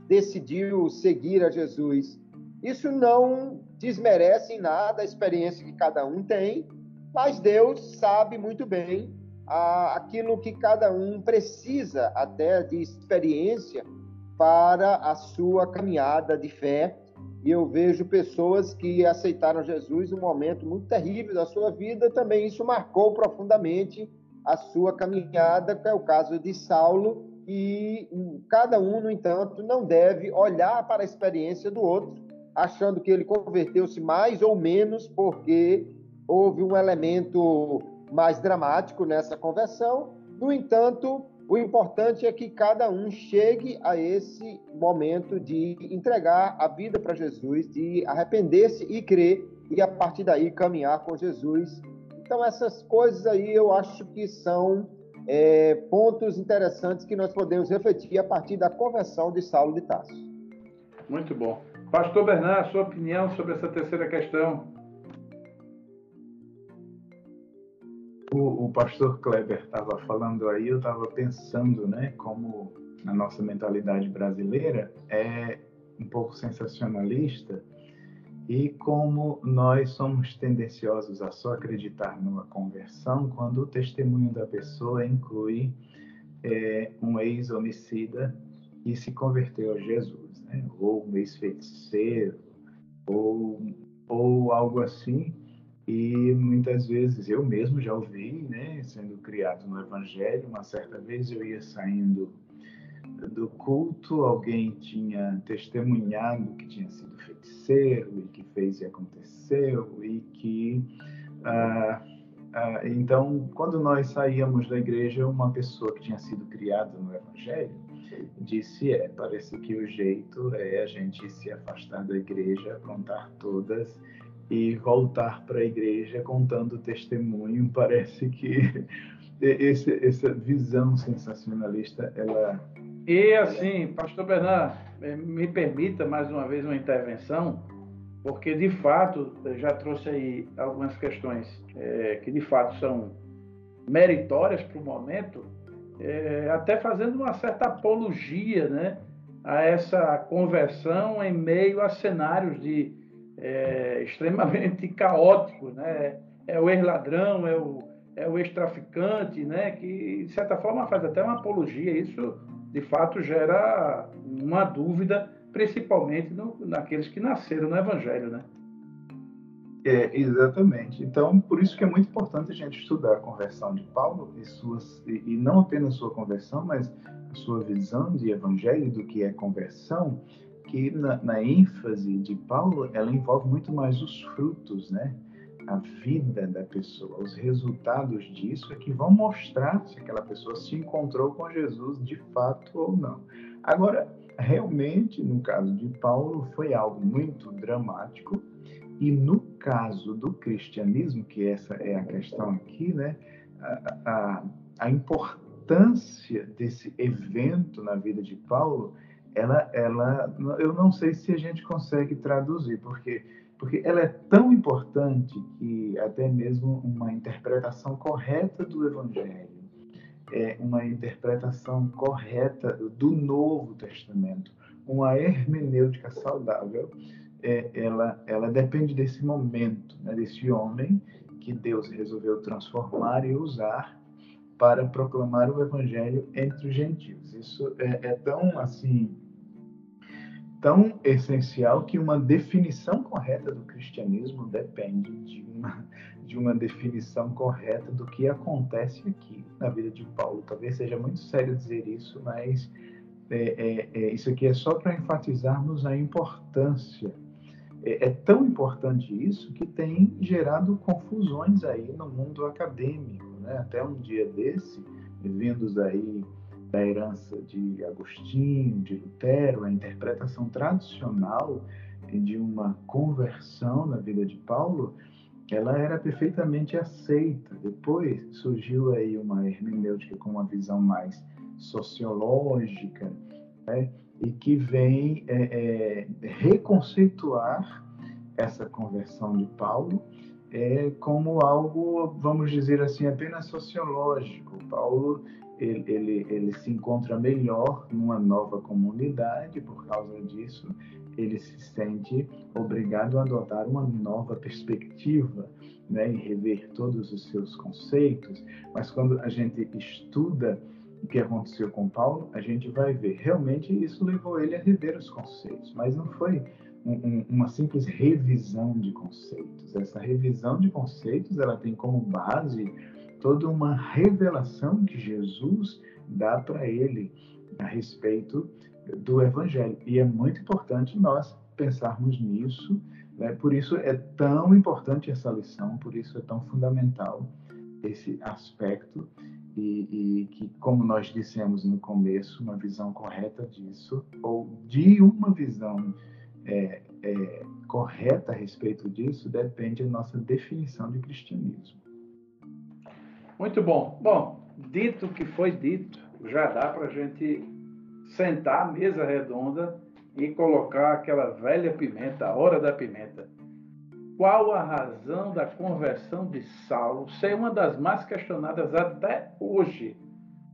[SPEAKER 2] decidiu seguir a Jesus. Isso não desmerece em nada a experiência que cada um tem, mas Deus sabe muito bem a, aquilo que cada um precisa até de experiência para a sua caminhada de fé. E eu vejo pessoas que aceitaram Jesus num momento muito terrível da sua vida, também isso marcou profundamente a sua caminhada, que é o caso de Saulo, e cada um, no entanto, não deve olhar para a experiência do outro, achando que ele converteu-se mais ou menos porque houve um elemento mais dramático nessa conversão. No entanto, o importante é que cada um chegue a esse momento de entregar a vida para Jesus, de arrepender-se e crer, e a partir daí caminhar com Jesus. Então, essas coisas aí eu acho que são é, pontos interessantes que nós podemos refletir a partir da conversão de Saulo de Tarso.
[SPEAKER 1] Muito bom. Pastor Bernardo, sua opinião sobre essa terceira questão?
[SPEAKER 3] O, pastor Kleber estava falando aí, eu estava pensando, né, como a nossa mentalidade brasileira é um pouco sensacionalista e como nós somos tendenciosos a só acreditar numa conversão quando o testemunho da pessoa inclui é, um ex-homicida que se converteu a Jesus, né? ou um ex-feiticeiro, ou, ou algo assim, e muitas vezes eu mesmo já ouvi, né, sendo criado no Evangelho, uma certa vez eu ia saindo do culto, alguém tinha testemunhado que tinha sido feiticeiro e que fez e aconteceu e que ah, ah, então quando nós saíamos da igreja uma pessoa que tinha sido criada no Evangelho disse é parece que o jeito é a gente se afastar da igreja, contar todas e voltar para a igreja contando testemunho. Parece que esse, essa visão sensacionalista, ela...
[SPEAKER 1] E assim, pastor Bernardo, eh, me permita mais uma vez uma intervenção, porque de fato já trouxe aí algumas questões é, que de fato são meritórias para o momento, é, até fazendo uma certa apologia né, a essa conversão em meio a cenários de é, extremamente caóticos. Né? É o ex-ladrão, é o, é o ex-traficante, né? que de certa forma faz até uma apologia. Isso de fato gera uma dúvida, principalmente no, naqueles que nasceram no Evangelho. Né?
[SPEAKER 3] É, exatamente. Então, por isso que é muito importante a gente estudar a conversão de Paulo e, suas, e, e não apenas sua conversão, mas a sua visão de evangelho do que é conversão, que na, na, ênfase de Paulo ela envolve muito mais os frutos, né? A vida da pessoa, os resultados disso é que vão mostrar se aquela pessoa se encontrou com Jesus de fato ou não. Agora, realmente, no caso de Paulo, foi algo muito dramático e no caso do cristianismo, que essa é a questão aqui, né, a, a, a importância desse evento na vida de Paulo, ela, ela, eu não sei se a gente consegue traduzir, porque porque ela é tão importante que até mesmo uma interpretação correta do Evangelho, é uma interpretação correta do Novo Testamento, uma hermenêutica saudável, é, ela, ela depende desse momento, né, desse homem que Deus resolveu transformar e usar para proclamar o evangelho entre os gentios. Isso é, é tão assim tão essencial que uma definição correta do cristianismo depende de uma, de uma definição correta do que acontece aqui na vida de Paulo. Talvez seja muito sério dizer isso, mas é, é, é, isso aqui é só para enfatizarmos a importância é, é, tão importante isso que tem gerado confusões aí no mundo acadêmico, né? Até um dia desse, vindos aí da herança de Agostinho, de Lutero, a interpretação tradicional de uma conversão na vida de Paulo, ela era perfeitamente aceita. Depois surgiu aí uma hermenêutica com uma visão mais sociológica, né? e que vem é, é, reconceituar essa conversão de Paulo é, como algo, vamos dizer assim, apenas sociológico. Paulo ele, ele, ele se encontra melhor numa nova comunidade, por causa disso, ele se sente obrigado a adotar uma nova perspectiva né, e rever todos os seus conceitos. Mas quando a gente estuda o que aconteceu com Paulo, a gente vai ver. Realmente isso levou ele a rever os conceitos, mas não foi um, um, uma simples revisão de conceitos. Essa revisão de conceitos ela tem como base toda uma revelação que Jesus dá para ele a respeito do Evangelho. E é muito importante nós pensarmos nisso. Né? Por isso é tão importante essa lição, por isso é tão fundamental esse aspecto e, e, que, como nós dissemos no começo, uma visão correta disso, ou de uma visão é, é, correta a respeito disso, depende da nossa definição de cristianismo.
[SPEAKER 1] Muito bom. Bom, dito o que foi dito, já dá para a gente sentar à mesa redonda e colocar aquela velha pimenta, a hora da pimenta qual a razão da conversão de Saulo ser uma das mais questionadas até hoje?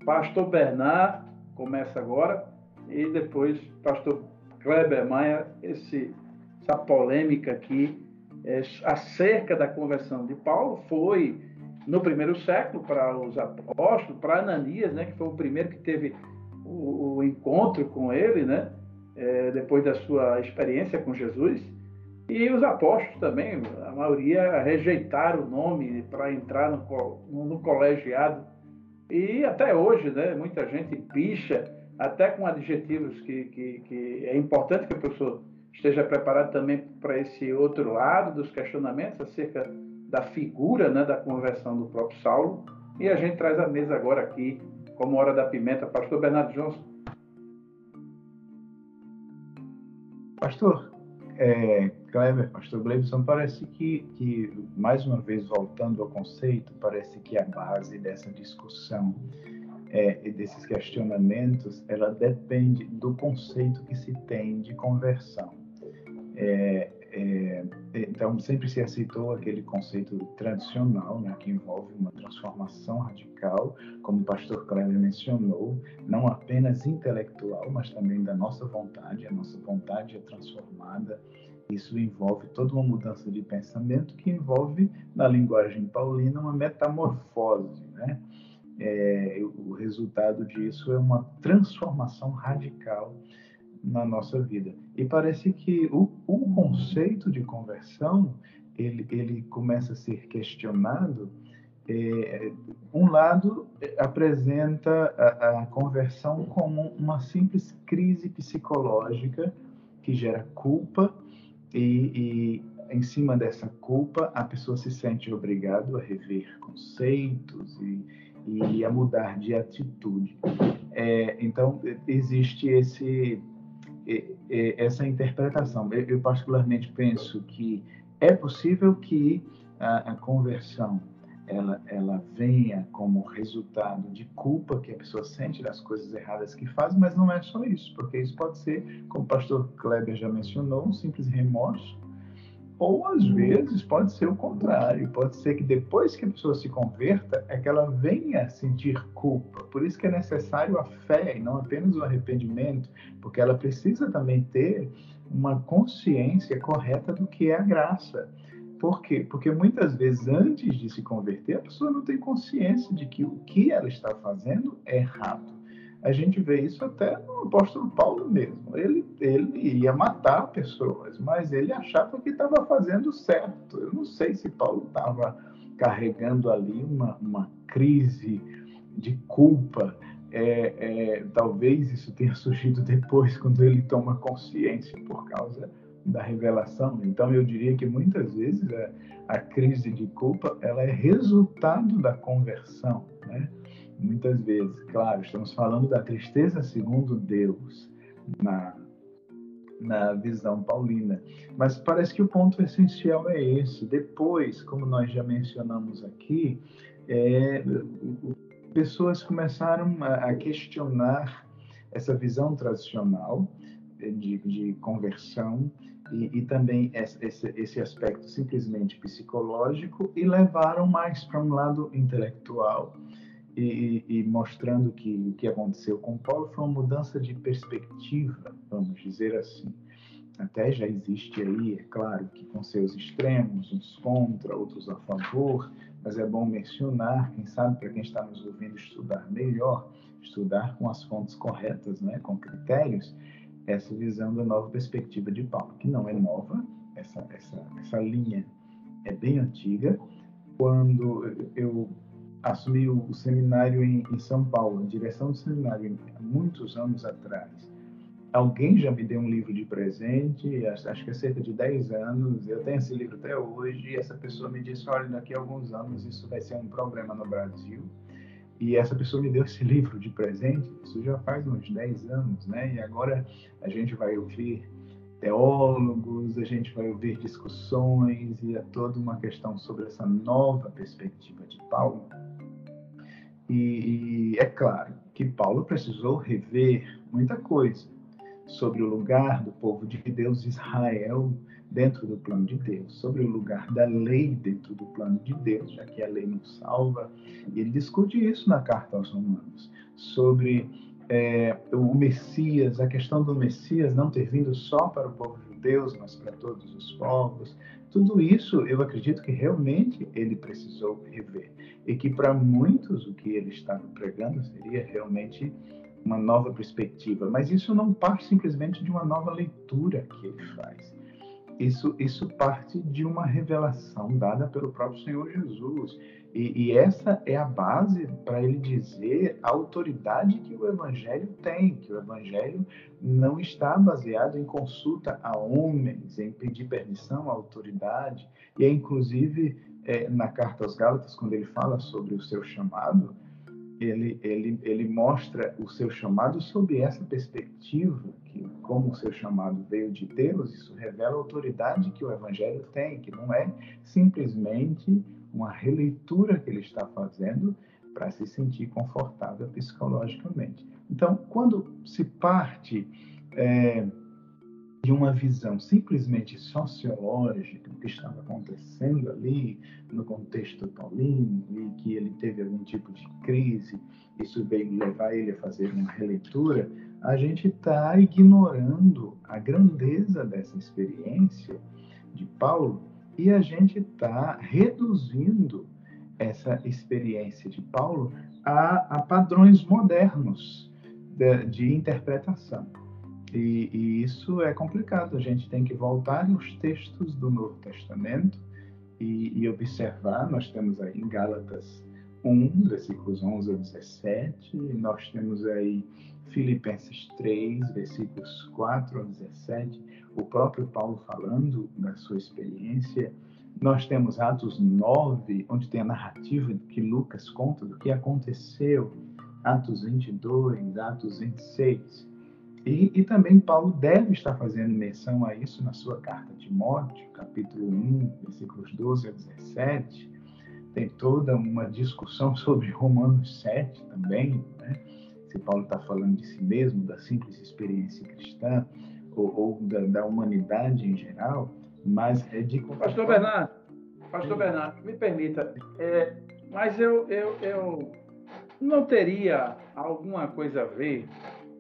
[SPEAKER 1] Pastor Bernard começa agora e depois Pastor Kleber Maia, esse, essa polêmica aqui é, acerca da conversão de Paulo foi no primeiro século para os apóstolos, para Ananias, né, que foi o primeiro que teve o, o encontro com ele, né, é, depois da sua experiência com Jesus. E os apóstolos também, a maioria rejeitaram o nome para entrar no, no colegiado. E até hoje, né, muita gente picha, até com adjetivos que, que, que é importante que a pessoa esteja preparada também para esse outro lado dos questionamentos acerca da figura né, da conversão do próprio Saulo. E a gente traz a mesa agora aqui, como Hora da Pimenta, Pastor Bernardo Johnson.
[SPEAKER 3] Pastor, é, Kleber, pastor Gleibson, parece que, que, mais uma vez, voltando ao conceito, parece que a base dessa discussão é, e desses questionamentos, ela depende do conceito que se tem de conversão. É, é, então, sempre se aceitou aquele conceito tradicional, né, que envolve uma transformação radical, como o pastor Kleber mencionou, não apenas intelectual, mas também da nossa vontade. A nossa vontade é transformada. Isso envolve toda uma mudança de pensamento que envolve, na linguagem paulina, uma metamorfose. Né? É, o resultado disso é uma transformação radical na nossa vida. E parece que o, o conceito de conversão ele, ele começa a ser questionado. É, um lado apresenta a, a conversão como uma simples crise psicológica que gera culpa e, e em cima dessa culpa a pessoa se sente obrigado a rever conceitos e, e a mudar de atitude. É, então existe esse essa interpretação. Eu, particularmente penso que é possível que a, a conversão ela, ela venha como resultado de culpa que a pessoa sente das coisas erradas que faz, mas não é só isso, porque isso pode ser, como o pastor Kleber já mencionou, um simples remorso ou às vezes pode ser o contrário, pode ser que depois que a pessoa se converta, é que ela venha sentir culpa. Por isso que é necessário a fé e não apenas o arrependimento, porque ela precisa também ter uma consciência correta do que é a graça. Por quê? Porque muitas vezes antes de se converter, a pessoa não tem consciência de que o que ela está fazendo é errado. A gente vê isso até no apóstolo Paulo mesmo. Ele, ele ia matar pessoas, mas ele achava que estava fazendo certo. Eu não sei se Paulo estava carregando ali uma, uma crise de culpa. É, é, talvez isso tenha surgido depois, quando ele toma consciência por causa da revelação. Então, eu diria que muitas vezes a, a crise de culpa ela é resultado da conversão, né? Muitas vezes. Claro, estamos falando da tristeza segundo Deus na, na visão paulina. Mas parece que o ponto essencial é esse. Depois, como nós já mencionamos aqui, é, pessoas começaram a, a questionar essa visão tradicional de, de conversão e, e, também esse, esse aspecto simplesmente psicológico e levaram mais para um lado intelectual e, e, mostrando que o que aconteceu com Paulo foi uma mudança de perspectiva, vamos dizer assim. Até já existe aí, é claro, que com seus extremos, uns contra, outros a favor, mas é bom mencionar, quem sabe, para quem está nos ouvindo estudar melhor, estudar com as fontes corretas, né, com critérios, essa visão da nova perspectiva de Paulo, que não é nova, essa, essa, essa linha é bem antiga. Quando eu assumi o seminário em, em São Paulo, a direção do seminário, há muitos anos atrás. Alguém já me deu um livro de presente, acho que há cerca de 10 anos, eu tenho esse livro até hoje, e essa pessoa me disse, olha, daqui a alguns anos isso vai ser um problema no Brasil, e essa pessoa me deu esse livro de presente, isso já faz uns 10 anos, né? E agora a gente vai ouvir teólogos, a gente vai ouvir discussões e é toda uma questão sobre essa nova perspectiva de Paulo. E, e é claro que Paulo precisou rever muita coisa sobre o lugar do povo de Deus, Israel, dentro do plano de Deus, sobre o lugar da lei dentro do plano de Deus, já que a lei não salva. E ele discute isso na carta aos Romanos, sobre é, o Messias, a questão do Messias não ter vindo só para o povo judeu, mas para todos os povos. Tudo isso eu acredito que realmente ele precisou rever. E que para muitos o que ele estava pregando seria realmente uma nova perspectiva. Mas isso não parte simplesmente de uma nova leitura que ele faz. Isso, isso parte de uma revelação dada pelo próprio Senhor Jesus. E, e essa é a base para ele dizer a autoridade que o Evangelho tem, que o Evangelho não está baseado em consulta a homens, em pedir permissão à autoridade. E é inclusive é, na carta aos Gálatas, quando ele fala sobre o seu chamado, ele, ele, ele mostra o seu chamado sob essa perspectiva, que como o seu chamado veio de Deus, isso revela a autoridade que o Evangelho tem, que não é simplesmente uma releitura que ele está fazendo para se sentir confortável psicologicamente. Então, quando se parte é, de uma visão simplesmente sociológica do que estava acontecendo ali no contexto paulino e que ele teve algum tipo de crise, isso veio levar ele a fazer uma releitura, a gente está ignorando a grandeza dessa experiência de Paulo e a gente está reduzindo essa experiência de Paulo a, a padrões modernos de, de interpretação. E, e, isso é complicado. A gente tem que voltar aos textos do Novo Testamento e, e, observar. Nós temos aí em Gálatas 1, versículos 11 a 17, nós temos aí Filipenses 3, versículos 4 a 17, o próprio Paulo falando da sua experiência. Nós temos Atos 9, onde tem a narrativa que Lucas conta do que aconteceu, Atos 22, Atos 26. E, e, também Paulo deve estar fazendo menção a isso na sua carta de Timóteo, capítulo 1, versículos 12 a 17. Tem toda uma discussão sobre Romanos 7 também, né? se Paulo está falando de si mesmo, da simples experiência cristã, ou, ou da, da, humanidade em geral, mas é de...
[SPEAKER 1] Pastor Bernardo, Pastor Bernardo, me permita, é, mas eu, eu, eu não teria alguma coisa a ver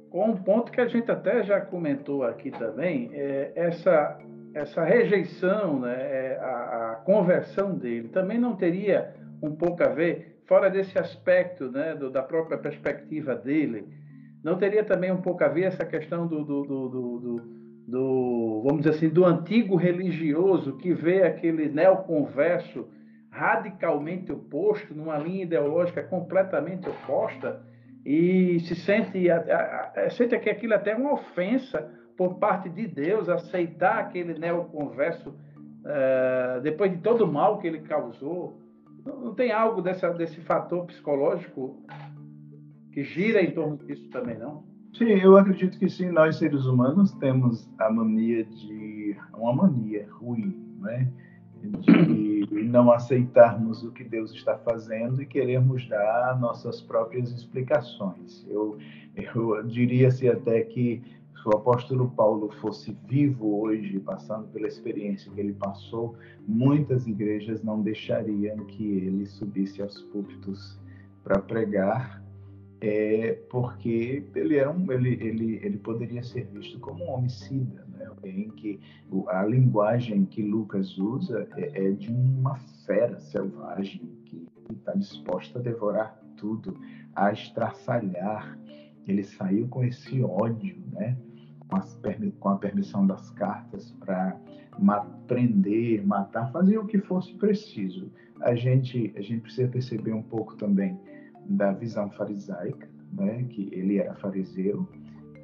[SPEAKER 1] com um ponto que a gente até já comentou aqui também, é essa, essa rejeição, né, é, a, a, conversão dele, também não teria um pouco a ver, fora desse aspecto né, do, da própria perspectiva dele, não teria também um pouco a ver essa questão do, do, do, do, vamos dizer assim, do antigo religioso que vê aquele neoconverso radicalmente oposto, numa linha ideológica completamente oposta, e se sente, sente que aquilo é até é uma ofensa por parte de Deus aceitar aquele neoconverso uh, depois de todo o mal que ele causou. Não, não tem algo dessa, desse fator psicológico que gira em torno disso também, não?
[SPEAKER 3] Sim, eu acredito que sim. Nós seres humanos temos a mania de uma mania ruim, né? de não aceitarmos o que Deus está fazendo e queremos dar nossas próprias explicações. Eu, eu diria-se até que se o apóstolo Paulo fosse vivo hoje, passando pela experiência que ele passou, muitas igrejas não deixariam que ele subisse aos púlpitos para pregar é porque ele era um, ele, ele, ele poderia ser visto como um homicida, né? Alguém que a linguagem que Lucas usa é, é de uma fera selvagem que está disposta a devorar tudo, a estraçalhar. Ele saiu com esse ódio, né? Com, as, com a permissão das cartas para prender, matar, fazer o que fosse preciso. A gente a gente precisa perceber um pouco também da visão farisaica, né, que ele era fariseu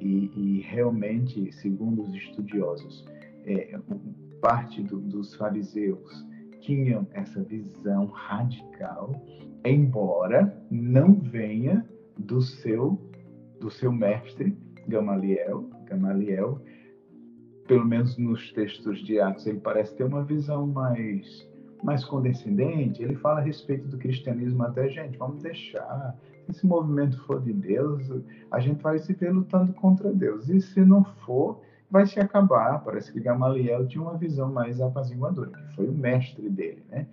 [SPEAKER 3] e, e realmente, segundo os estudiosos, é, parte do, dos fariseus tinham essa visão radical, embora não venha do seu do seu mestre Gamaliel. Gamaliel, pelo menos nos textos de Atos, ele parece ter uma visão mais mais condescendente, ele fala a respeito do cristianismo até, gente, vamos deixar. Se esse movimento for de Deus, a gente vai se ver lutando contra Deus. E se não for, vai se acabar. Parece que Gamaliel tinha uma visão mais apaziguadora, que foi o mestre dele, né?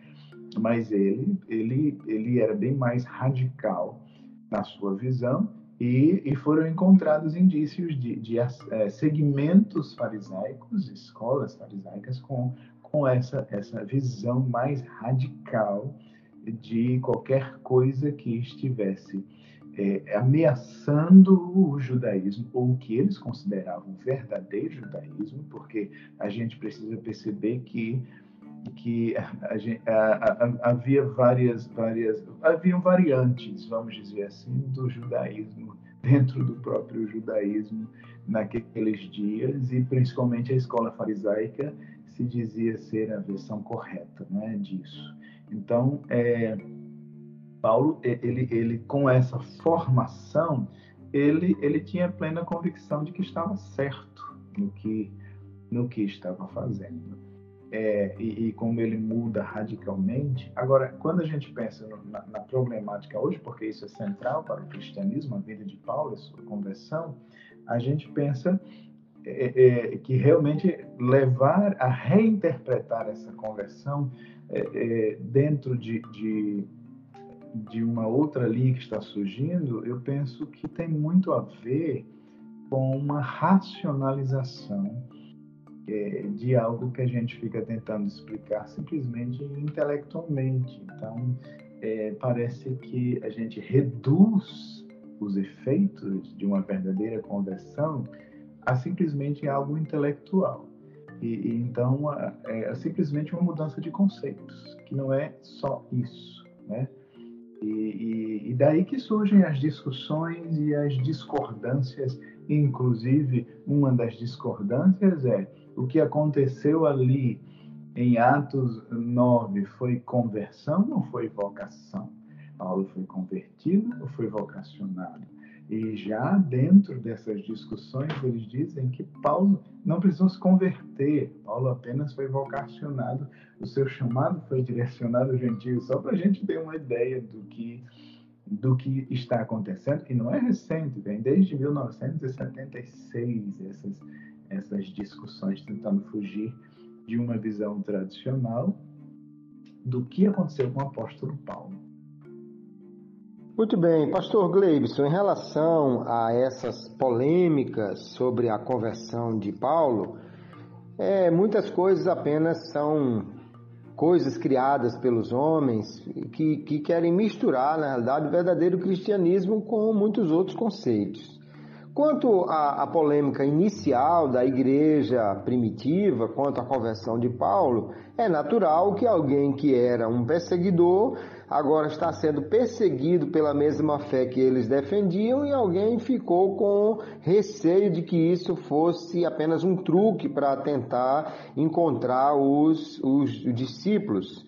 [SPEAKER 3] Mas ele, ele, ele era bem mais radical na sua visão e, e foram encontrados indícios de, de é, segmentos farisaicos, escolas farisaicas com com essa, essa visão mais radical de qualquer coisa que estivesse é, ameaçando o judaísmo, ou o que eles consideravam verdadeiro judaísmo, porque a gente precisa perceber que que a, a, a, havia várias várias haviam variantes vamos dizer assim do judaísmo dentro do próprio judaísmo naqueles dias e principalmente a escola farisaica se dizia ser a versão correta né, disso. Então, é, Paulo, ele, ele, com essa formação, ele, ele tinha plena convicção de que estava certo no que, no que estava fazendo. É, e, e, como ele muda radicalmente. Agora, quando a gente pensa na, na, problemática hoje, porque isso é central para o cristianismo, a vida de Paulo, a sua conversão, a gente pensa é, é, que realmente levar a reinterpretar essa conversão é, é, dentro de, de, de, uma outra linha que está surgindo, eu penso que tem muito a ver com uma racionalização é, de algo que a gente fica tentando explicar simplesmente intelectualmente. Então, é, parece que a gente reduz os efeitos de uma verdadeira conversão a simplesmente algo intelectual. E, e então é, é, simplesmente uma mudança de conceitos, que não é só isso, né? E, e, e, daí que surgem as discussões e as discordâncias. Inclusive, uma das discordâncias é o que aconteceu ali em Atos 9 foi conversão ou foi vocação? Paulo foi convertido ou foi vocacionado? E já dentro dessas discussões, eles dizem que Paulo não precisou se converter, Paulo apenas foi vocacionado, o seu chamado foi direcionado aos gentios, só para a gente ter uma ideia do que, do que está acontecendo, que não é recente, vem desde 1976 essas, essas discussões tentando fugir de uma visão tradicional do que aconteceu com o apóstolo Paulo.
[SPEAKER 2] Muito bem, Pastor Gleibson, em relação a essas polêmicas sobre a conversão de Paulo, é, muitas coisas apenas são coisas criadas pelos homens que, que querem misturar, na realidade, o verdadeiro cristianismo com muitos outros conceitos. Quanto à, à, polêmica inicial da igreja primitiva quanto à conversão de Paulo, é natural que alguém que era um perseguidor agora está sendo perseguido pela mesma fé que eles defendiam e alguém ficou com receio de que isso fosse apenas um truque para tentar encontrar os, os discípulos.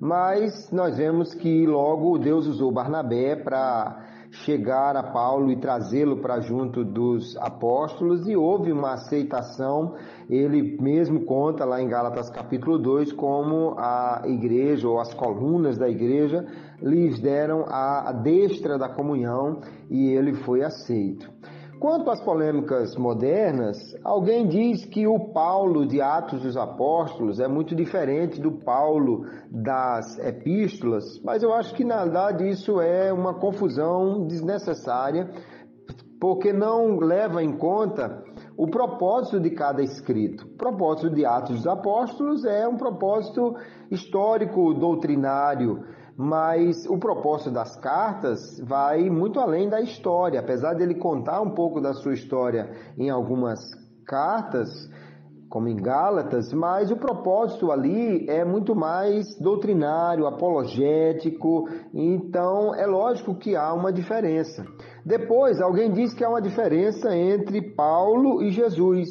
[SPEAKER 2] Mas nós vemos que logo Deus usou Barnabé para chegar a Paulo e trazê-lo para junto dos apóstolos e houve uma aceitação. Ele mesmo conta lá em Gálatas capítulo 2 como a igreja ou as colunas da igreja lhes deram a destra da comunhão e ele foi aceito. Quanto às polêmicas modernas, alguém diz que o Paulo de Atos dos Apóstolos é muito diferente do Paulo das epístolas, mas eu acho que na verdade isso é uma confusão desnecessária, porque não leva em conta o propósito de cada escrito. O propósito de Atos dos Apóstolos é um propósito histórico, doutrinário, mas o propósito das cartas vai muito além da história. Apesar dele contar um pouco da sua história em algumas cartas, como em Gálatas, mas o propósito ali é muito mais doutrinário, apologético, então é lógico que há uma diferença. Depois, alguém diz que há uma diferença entre Paulo e Jesus.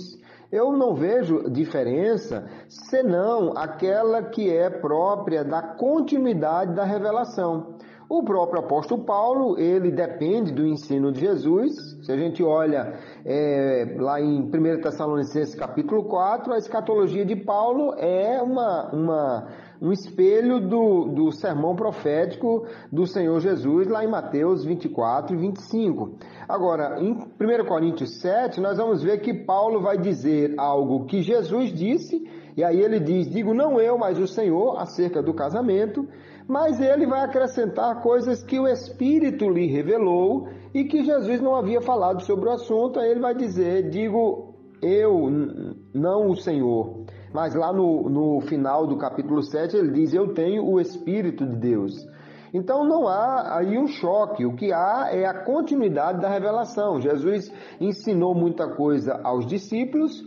[SPEAKER 2] Eu não vejo diferença senão aquela que é própria da continuidade da revelação. O próprio apóstolo Paulo, ele depende do ensino de Jesus. Se a gente olha é, lá em 1 Tessalonicenses capítulo 4, a escatologia de Paulo é uma, uma um espelho do, do sermão profético do Senhor Jesus lá em Mateus 24 e 25. Agora, em 1 Coríntios 7, nós vamos ver que Paulo vai dizer algo que Jesus disse, e aí ele diz: Digo não eu, mas o Senhor, acerca do casamento, mas ele vai acrescentar coisas que o Espírito lhe revelou e que Jesus não havia falado sobre o assunto. Aí ele vai dizer: Digo eu, não o Senhor. Mas lá no, no final do capítulo 7 ele diz: Eu tenho o Espírito de Deus. Então não há aí um choque, o que há é a continuidade da revelação. Jesus ensinou muita coisa aos discípulos,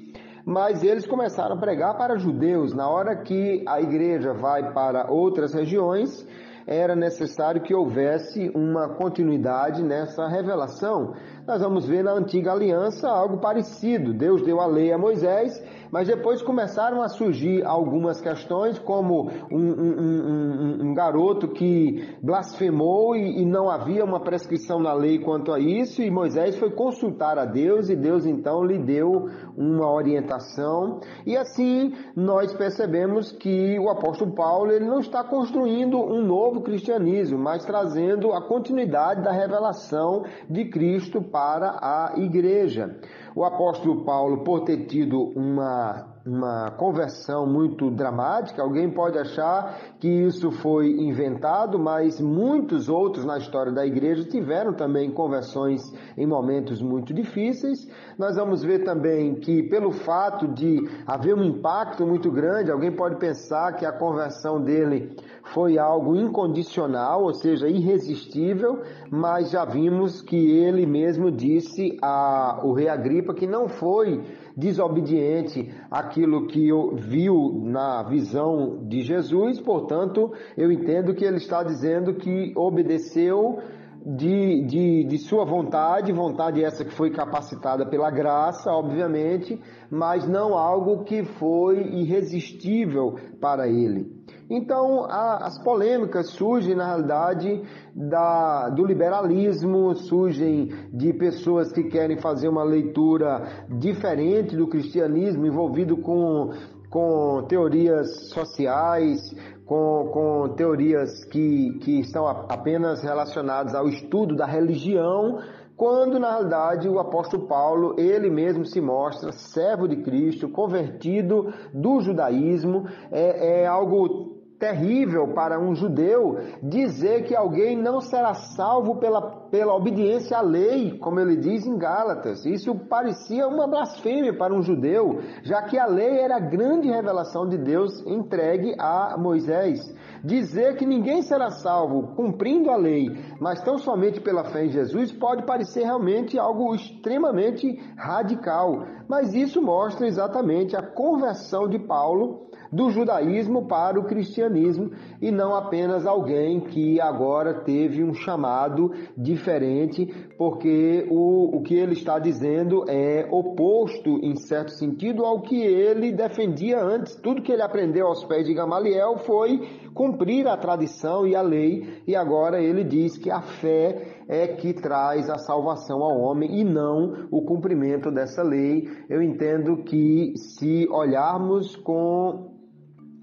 [SPEAKER 2] mas eles começaram a pregar para judeus. Na hora que a igreja vai para outras regiões, era necessário que houvesse uma continuidade nessa revelação. Nós vamos ver na antiga aliança algo parecido. Deus deu a lei a Moisés mas depois começaram a surgir algumas questões, como um, um, um, um garoto que blasfemou e, e, não havia uma prescrição na lei quanto a isso, e Moisés foi consultar a Deus, e Deus então lhe deu uma orientação. E assim nós percebemos que o apóstolo Paulo ele não está construindo um novo cristianismo, mas trazendo a continuidade da revelação de Cristo para a igreja. O apóstolo Paulo, por ter tido uma uma conversão muito dramática. Alguém pode achar que isso foi inventado, mas muitos outros na história da igreja tiveram também conversões em momentos muito difíceis. Nós vamos ver também que, pelo fato de haver um impacto muito grande, alguém pode pensar que a conversão dele foi algo incondicional, ou seja, irresistível, mas já vimos que ele mesmo disse ao rei Agripa que não foi desobediente àquilo que viu na visão de Jesus, portanto, eu entendo que ele está dizendo que obedeceu de, de, de, sua vontade, vontade essa que foi capacitada pela graça, obviamente, mas não algo que foi irresistível para ele. Então, a, as polêmicas surgem, na realidade, da, do liberalismo, surgem de pessoas que querem fazer uma leitura diferente do cristianismo, envolvido com, com teorias sociais, com, com teorias que, que estão apenas relacionadas ao estudo da religião, quando na realidade o apóstolo Paulo, ele mesmo se mostra servo de Cristo, convertido do judaísmo, é, é algo terrível para um judeu dizer que alguém não será salvo pela, pela obediência à lei, como ele diz em Gálatas. Isso parecia uma blasfêmia para um judeu, já que a lei era a grande revelação de Deus entregue a Moisés. Dizer que ninguém será salvo cumprindo a lei, mas tão somente pela fé em Jesus, pode parecer realmente algo extremamente radical. Mas isso mostra exatamente a conversão de Paulo do judaísmo para o cristianismo e não apenas alguém que agora teve um chamado diferente, porque o, o que ele está dizendo é oposto, em certo sentido, ao que ele defendia antes. Tudo que ele aprendeu aos pés de Gamaliel foi cumprir a tradição e a lei, e agora ele diz que a fé é que traz a salvação ao homem e não o cumprimento dessa lei. Eu entendo que se olharmos com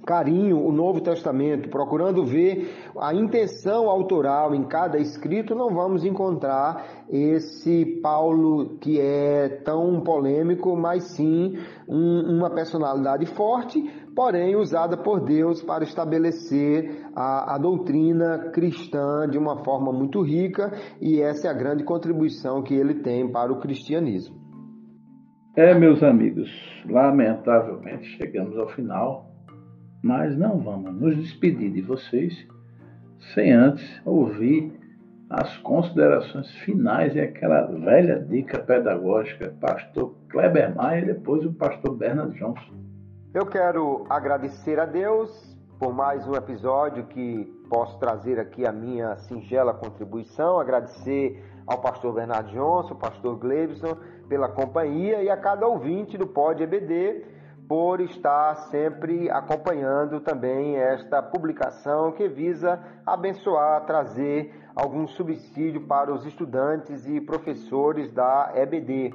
[SPEAKER 2] carinho o Novo Testamento, procurando ver a intenção autoral em cada escrito, não vamos encontrar esse Paulo que é tão polêmico, mas sim um, uma personalidade forte, porém usada por Deus para estabelecer a, a doutrina cristã de uma forma muito rica, e essa é a grande contribuição que ele tem para o cristianismo.
[SPEAKER 1] É, meus amigos, lamentavelmente chegamos ao final mas não vamos nos despedir de vocês sem antes ouvir as considerações finais e aquela velha dica pedagógica, pastor Kleber Maia e depois o pastor Bernard Johnson.
[SPEAKER 2] Eu quero agradecer a Deus por mais um episódio que posso trazer aqui a minha singela contribuição, agradecer ao pastor Bernard Johnson, pastor Gleibson pela companhia e a cada ouvinte do Pod EBD por estar sempre acompanhando também esta publicação que visa abençoar, trazer algum subsídio para os estudantes e professores da EBD.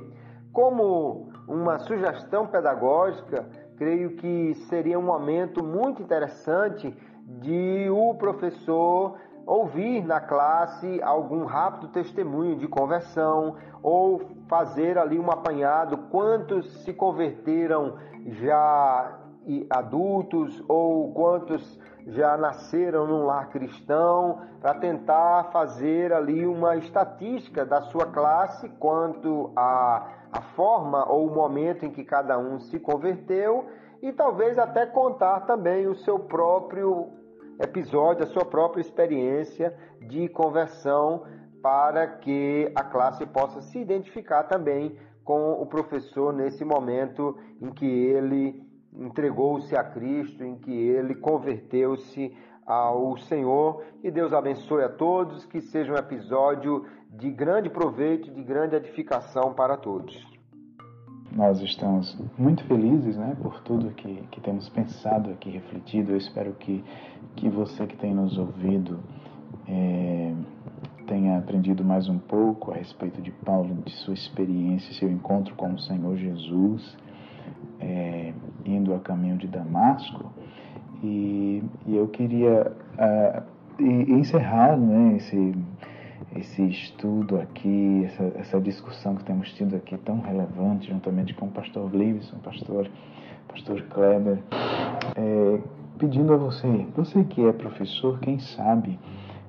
[SPEAKER 2] Como uma sugestão pedagógica, creio que seria um momento muito interessante de o professor ouvir na classe algum rápido testemunho de conversão ou fazer ali um apanhado quantos se converteram já adultos ou quantos já nasceram num lar cristão, para tentar fazer ali uma estatística da sua classe quanto à, à forma ou o momento em que cada um se converteu e talvez até contar também o seu próprio episódio, a sua própria experiência de conversão para que a classe possa se identificar também com o professor nesse momento em que ele entregou-se a Cristo, em que ele converteu-se ao Senhor. E Deus abençoe a todos, que seja um episódio de grande proveito, de grande edificação para todos.
[SPEAKER 3] Nós estamos muito felizes né, por tudo que, que temos pensado aqui, refletido. Eu espero que, que você que tem nos ouvido é, tenha aprendido mais um pouco a respeito de Paulo, de sua experiência, seu encontro com o Senhor Jesus, é, indo a caminho de Damasco. E, e eu queria uh, encerrar né, esse, esse estudo aqui, essa, essa discussão que temos tido aqui tão relevante, juntamente com o pastor Gleibson, pastor, pastor Kleber, é, pedindo a você, você que é professor, quem sabe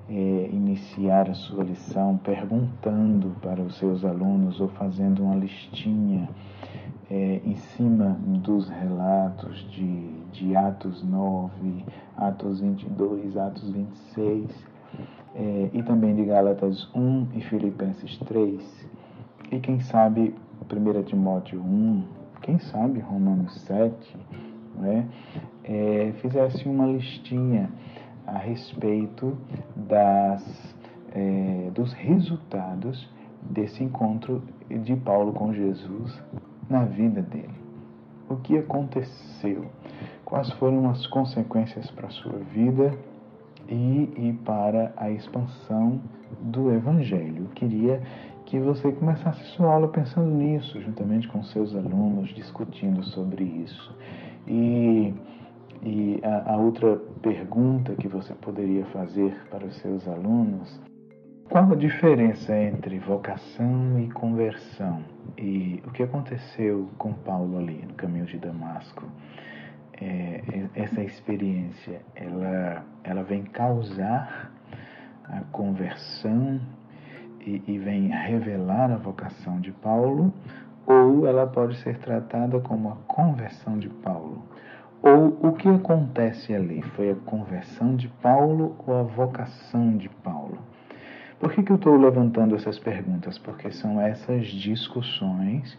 [SPEAKER 3] é, iniciar a sua lição perguntando para os seus alunos ou fazendo uma listinha é, em cima dos relatos de, de Atos 9, Atos 22, Atos 26 é, e também de Gálatas 1 e Filipenses 3 e quem sabe 1 Timóteo 1, quem sabe Romanos 7, né, é, fizesse uma listinha a respeito das, é, dos resultados desse encontro de Paulo com Jesus na vida dele. O que aconteceu? Quais foram as consequências para a sua vida e, e para a expansão do Evangelho? Eu queria que você começasse sua aula pensando nisso, juntamente com seus alunos, discutindo sobre isso. E e a, a outra pergunta que você poderia fazer para os seus alunos qual a diferença entre vocação e conversão? E o que aconteceu com Paulo ali no caminho de Damasco? É, essa experiência, ela, ela vem causar a conversão e, e vem revelar a vocação de Paulo, ou ela pode ser tratada como a conversão de Paulo? Ou o que acontece ali? Foi a conversão de Paulo ou a vocação de Paulo? Por que, que eu estou levantando essas perguntas? Porque são essas discussões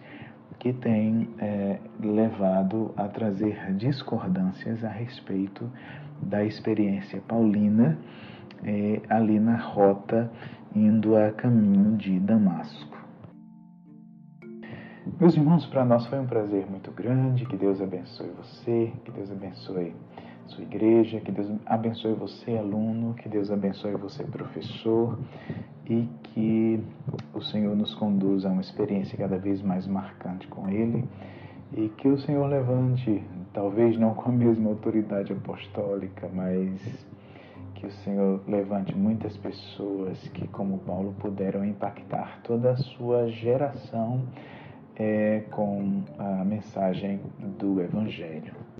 [SPEAKER 3] que têm é, levado a trazer discordâncias a respeito da experiência paulina é, ali na rota indo a caminho de Damasco. Meus irmãos, para nós foi um prazer muito grande. Que Deus abençoe você, que Deus abençoe sua igreja, que Deus abençoe você, aluno, que Deus abençoe você, professor, e que o Senhor nos conduza a uma experiência cada vez mais marcante com Ele, e que o Senhor levante, talvez não com a mesma autoridade apostólica, mas que o Senhor levante muitas pessoas que, como Paulo, puderam impactar toda a sua geração é, com a mensagem do Evangelho.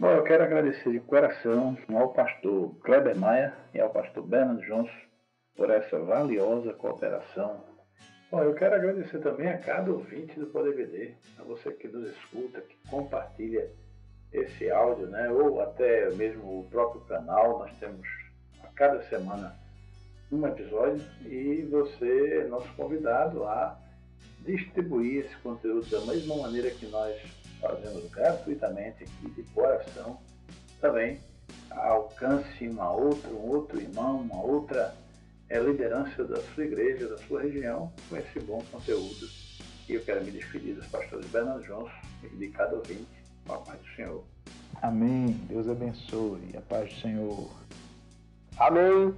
[SPEAKER 1] Bom, eu quero agradecer de coração ao pastor Kleber Maia e ao pastor Bernardo Johnson por essa valiosa cooperação. Bom, eu quero agradecer também a cada ouvinte do PodVD, a você que nos escuta, que compartilha esse áudio, né? ou até mesmo o próprio canal. Nós temos a cada semana um episódio e você é nosso convidado a distribuir esse conteúdo da mesma maneira que nós fazemos gratuitamente aqui de coração, também alcance uma outra, um outro irmão, uma outra é, liderança da sua igreja, da sua região, com esse bom conteúdo. E eu quero me despedir dos pastores Bernardo Johnson e de cada ouvinte, com a paz do Senhor.
[SPEAKER 3] Amém. Deus abençoe. A paz do Senhor.
[SPEAKER 2] Amém.